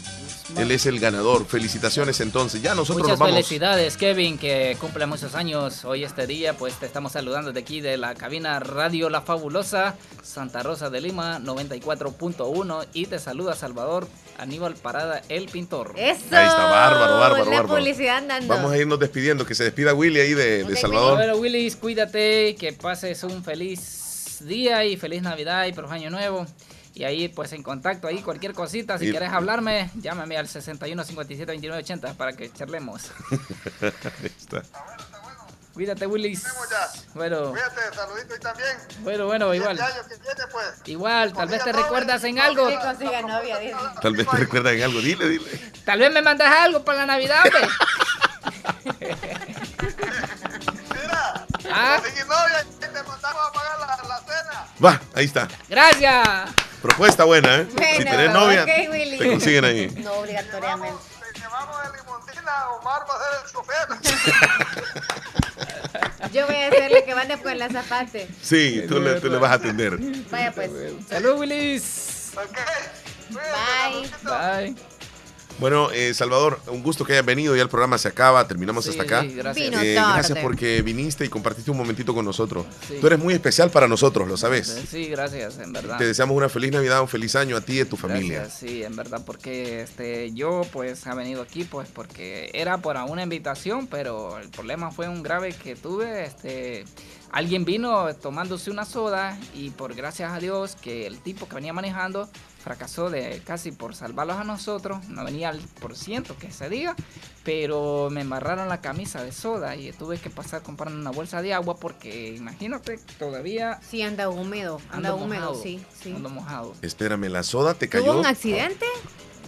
Él es el ganador. Felicitaciones entonces. Ya nosotros Muchas nos vamos. felicidades, Kevin, que cumple muchos años hoy este día. Pues te estamos saludando de aquí de la cabina Radio La Fabulosa, Santa Rosa de Lima, 94.1. Y te saluda Salvador Aníbal Parada, el pintor. Eso. Ahí está, bárbaro, bárbaro, La bárbaro. publicidad andando. Vamos a irnos despidiendo. Que se despida Willy ahí de, de Ok, Salvador. Bueno, Willis, cuídate, que pases un feliz día y feliz Navidad y próximo año nuevo. Y ahí, pues en contacto, ahí cualquier cosita, si Y- quieres hablarme, llámame al 61 57 29 80 para que charlemos. Ahí está. Cuídate, Willis. Bueno, Cuídate, saludito y también. bueno, bueno, igual. Viene, pues. Igual, tal vez te recuerdas en algo. Consiga novia. Tal vez te recuerdan en algo. Dile, dile. Tal vez me mandas algo para la Navidad, hombre. Mira, Ah. novia y te mandamos a pagar la, la cena. Va, ahí está. Gracias. Propuesta buena, ¿eh? Bueno, si tenés novia, ok, Willy. te consiguen ahí. No obligatoriamente. Te llevamos de limusina, Omar va a ser el chofer. Yo voy a hacerle que mande con la zapate. Sí, tú le, tú le vas a atender. Vaya pues. Salud, Willis. Bye. Bye. Bueno, eh, Salvador, un gusto que hayas venido. Ya el programa se acaba, terminamos Sí, hasta acá. sí, gracias. Vino Eh, tarde. gracias porque viniste y compartiste un momentito con nosotros. Sí. Tú eres muy especial para nosotros, lo sabes. Sí, gracias, en verdad. Te deseamos una feliz Navidad, un feliz año a ti y a tu familia. Gracias, sí, en verdad, porque este, yo pues ha venido aquí pues porque era para una invitación, pero el problema fue un grave que tuve, este, alguien vino tomándose una soda y por gracias a Dios que el tipo que venía manejando fracasó de casi por salvarlos a nosotros, no venía al por ciento que se diga, pero me embarraron la camisa de soda y tuve que pasar comprando una bolsa de agua porque imagínate, todavía Sí, anda húmedo. Anda húmedo, mojado, sí, sí. ando mojado. Espérame, la soda te ¿Tuvo cayó un accidente?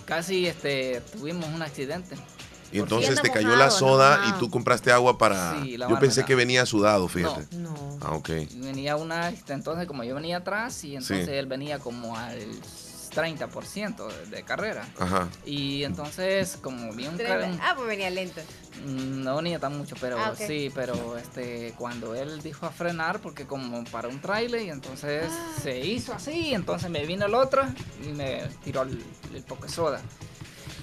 Casi este tuvimos un accidente. y entonces anda te cayó mojado, la anda soda y tú compraste agua para... Sí, la yo pensé que venía sudado, fíjate. No. Ah, ok. Venía una, este, entonces como yo venía atrás y entonces Sí. él venía como al 30% de, de carrera. Ajá. Y entonces como vi un carro, Ah, pues venía lento. no venía tan mucho, pero Ah, sí, pero este cuando él dijo a frenar porque como para un trailer y entonces Ah. se hizo así, entonces me vino el otro y me tiró el, el poco de soda.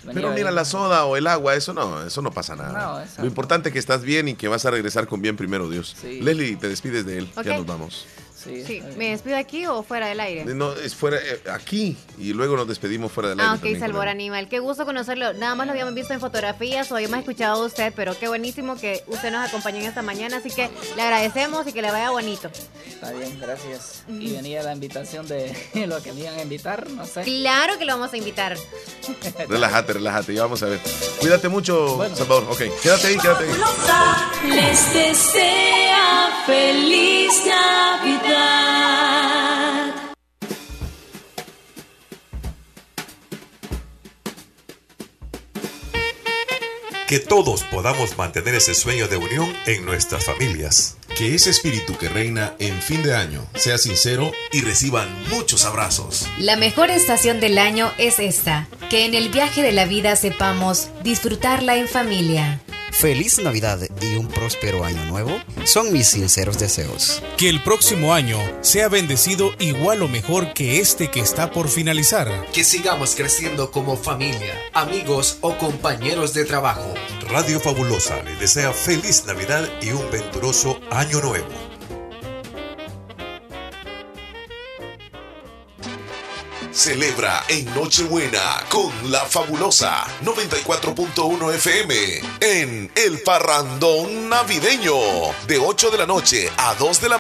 Venía Pero mira, ahí. la soda o el agua, eso no, eso no pasa nada. No. Lo importante es que estás bien y que vas a regresar con bien primero Dios. Sí. Leslie, te despides de él, ya nos vamos. Sí. ¿me despido aquí o fuera del aire? No, es fuera, eh, aquí y luego nos despedimos fuera del aire. Ah, ok, Salvador él. Animal. Qué gusto conocerlo. Nada más lo habíamos visto en fotografías o habíamos escuchado a usted, pero qué buenísimo que usted nos acompañó en esta mañana. Así que le agradecemos y que le vaya bonito. Está bien, gracias. Y venía la invitación de lo que me iban a invitar, no sé. Claro que lo vamos a invitar. Relájate, relájate, ya vamos a ver. Cuídate mucho, Salvador. Ok, quédate ahí, quédate ahí. Les desea feliz Navidad. Que todos podamos mantener ese sueño de unión en nuestras familias. Que ese espíritu que reina en fin de año sea sincero y reciban muchos abrazos. La mejor estación del año es esta, que en el viaje de la vida sepamos disfrutarla en familia. Feliz Navidad y un próspero año nuevo son mis sinceros deseos. Que el próximo año sea bendecido igual o mejor que este que está por finalizar. Que sigamos creciendo como familia, amigos o compañeros de trabajo. Radio Fabulosa le desea feliz Navidad y un venturoso año nuevo. Celebra en Nochebuena con la fabulosa 94.1 FM en El Parrandón Navideño de 8 de la noche a 2 de la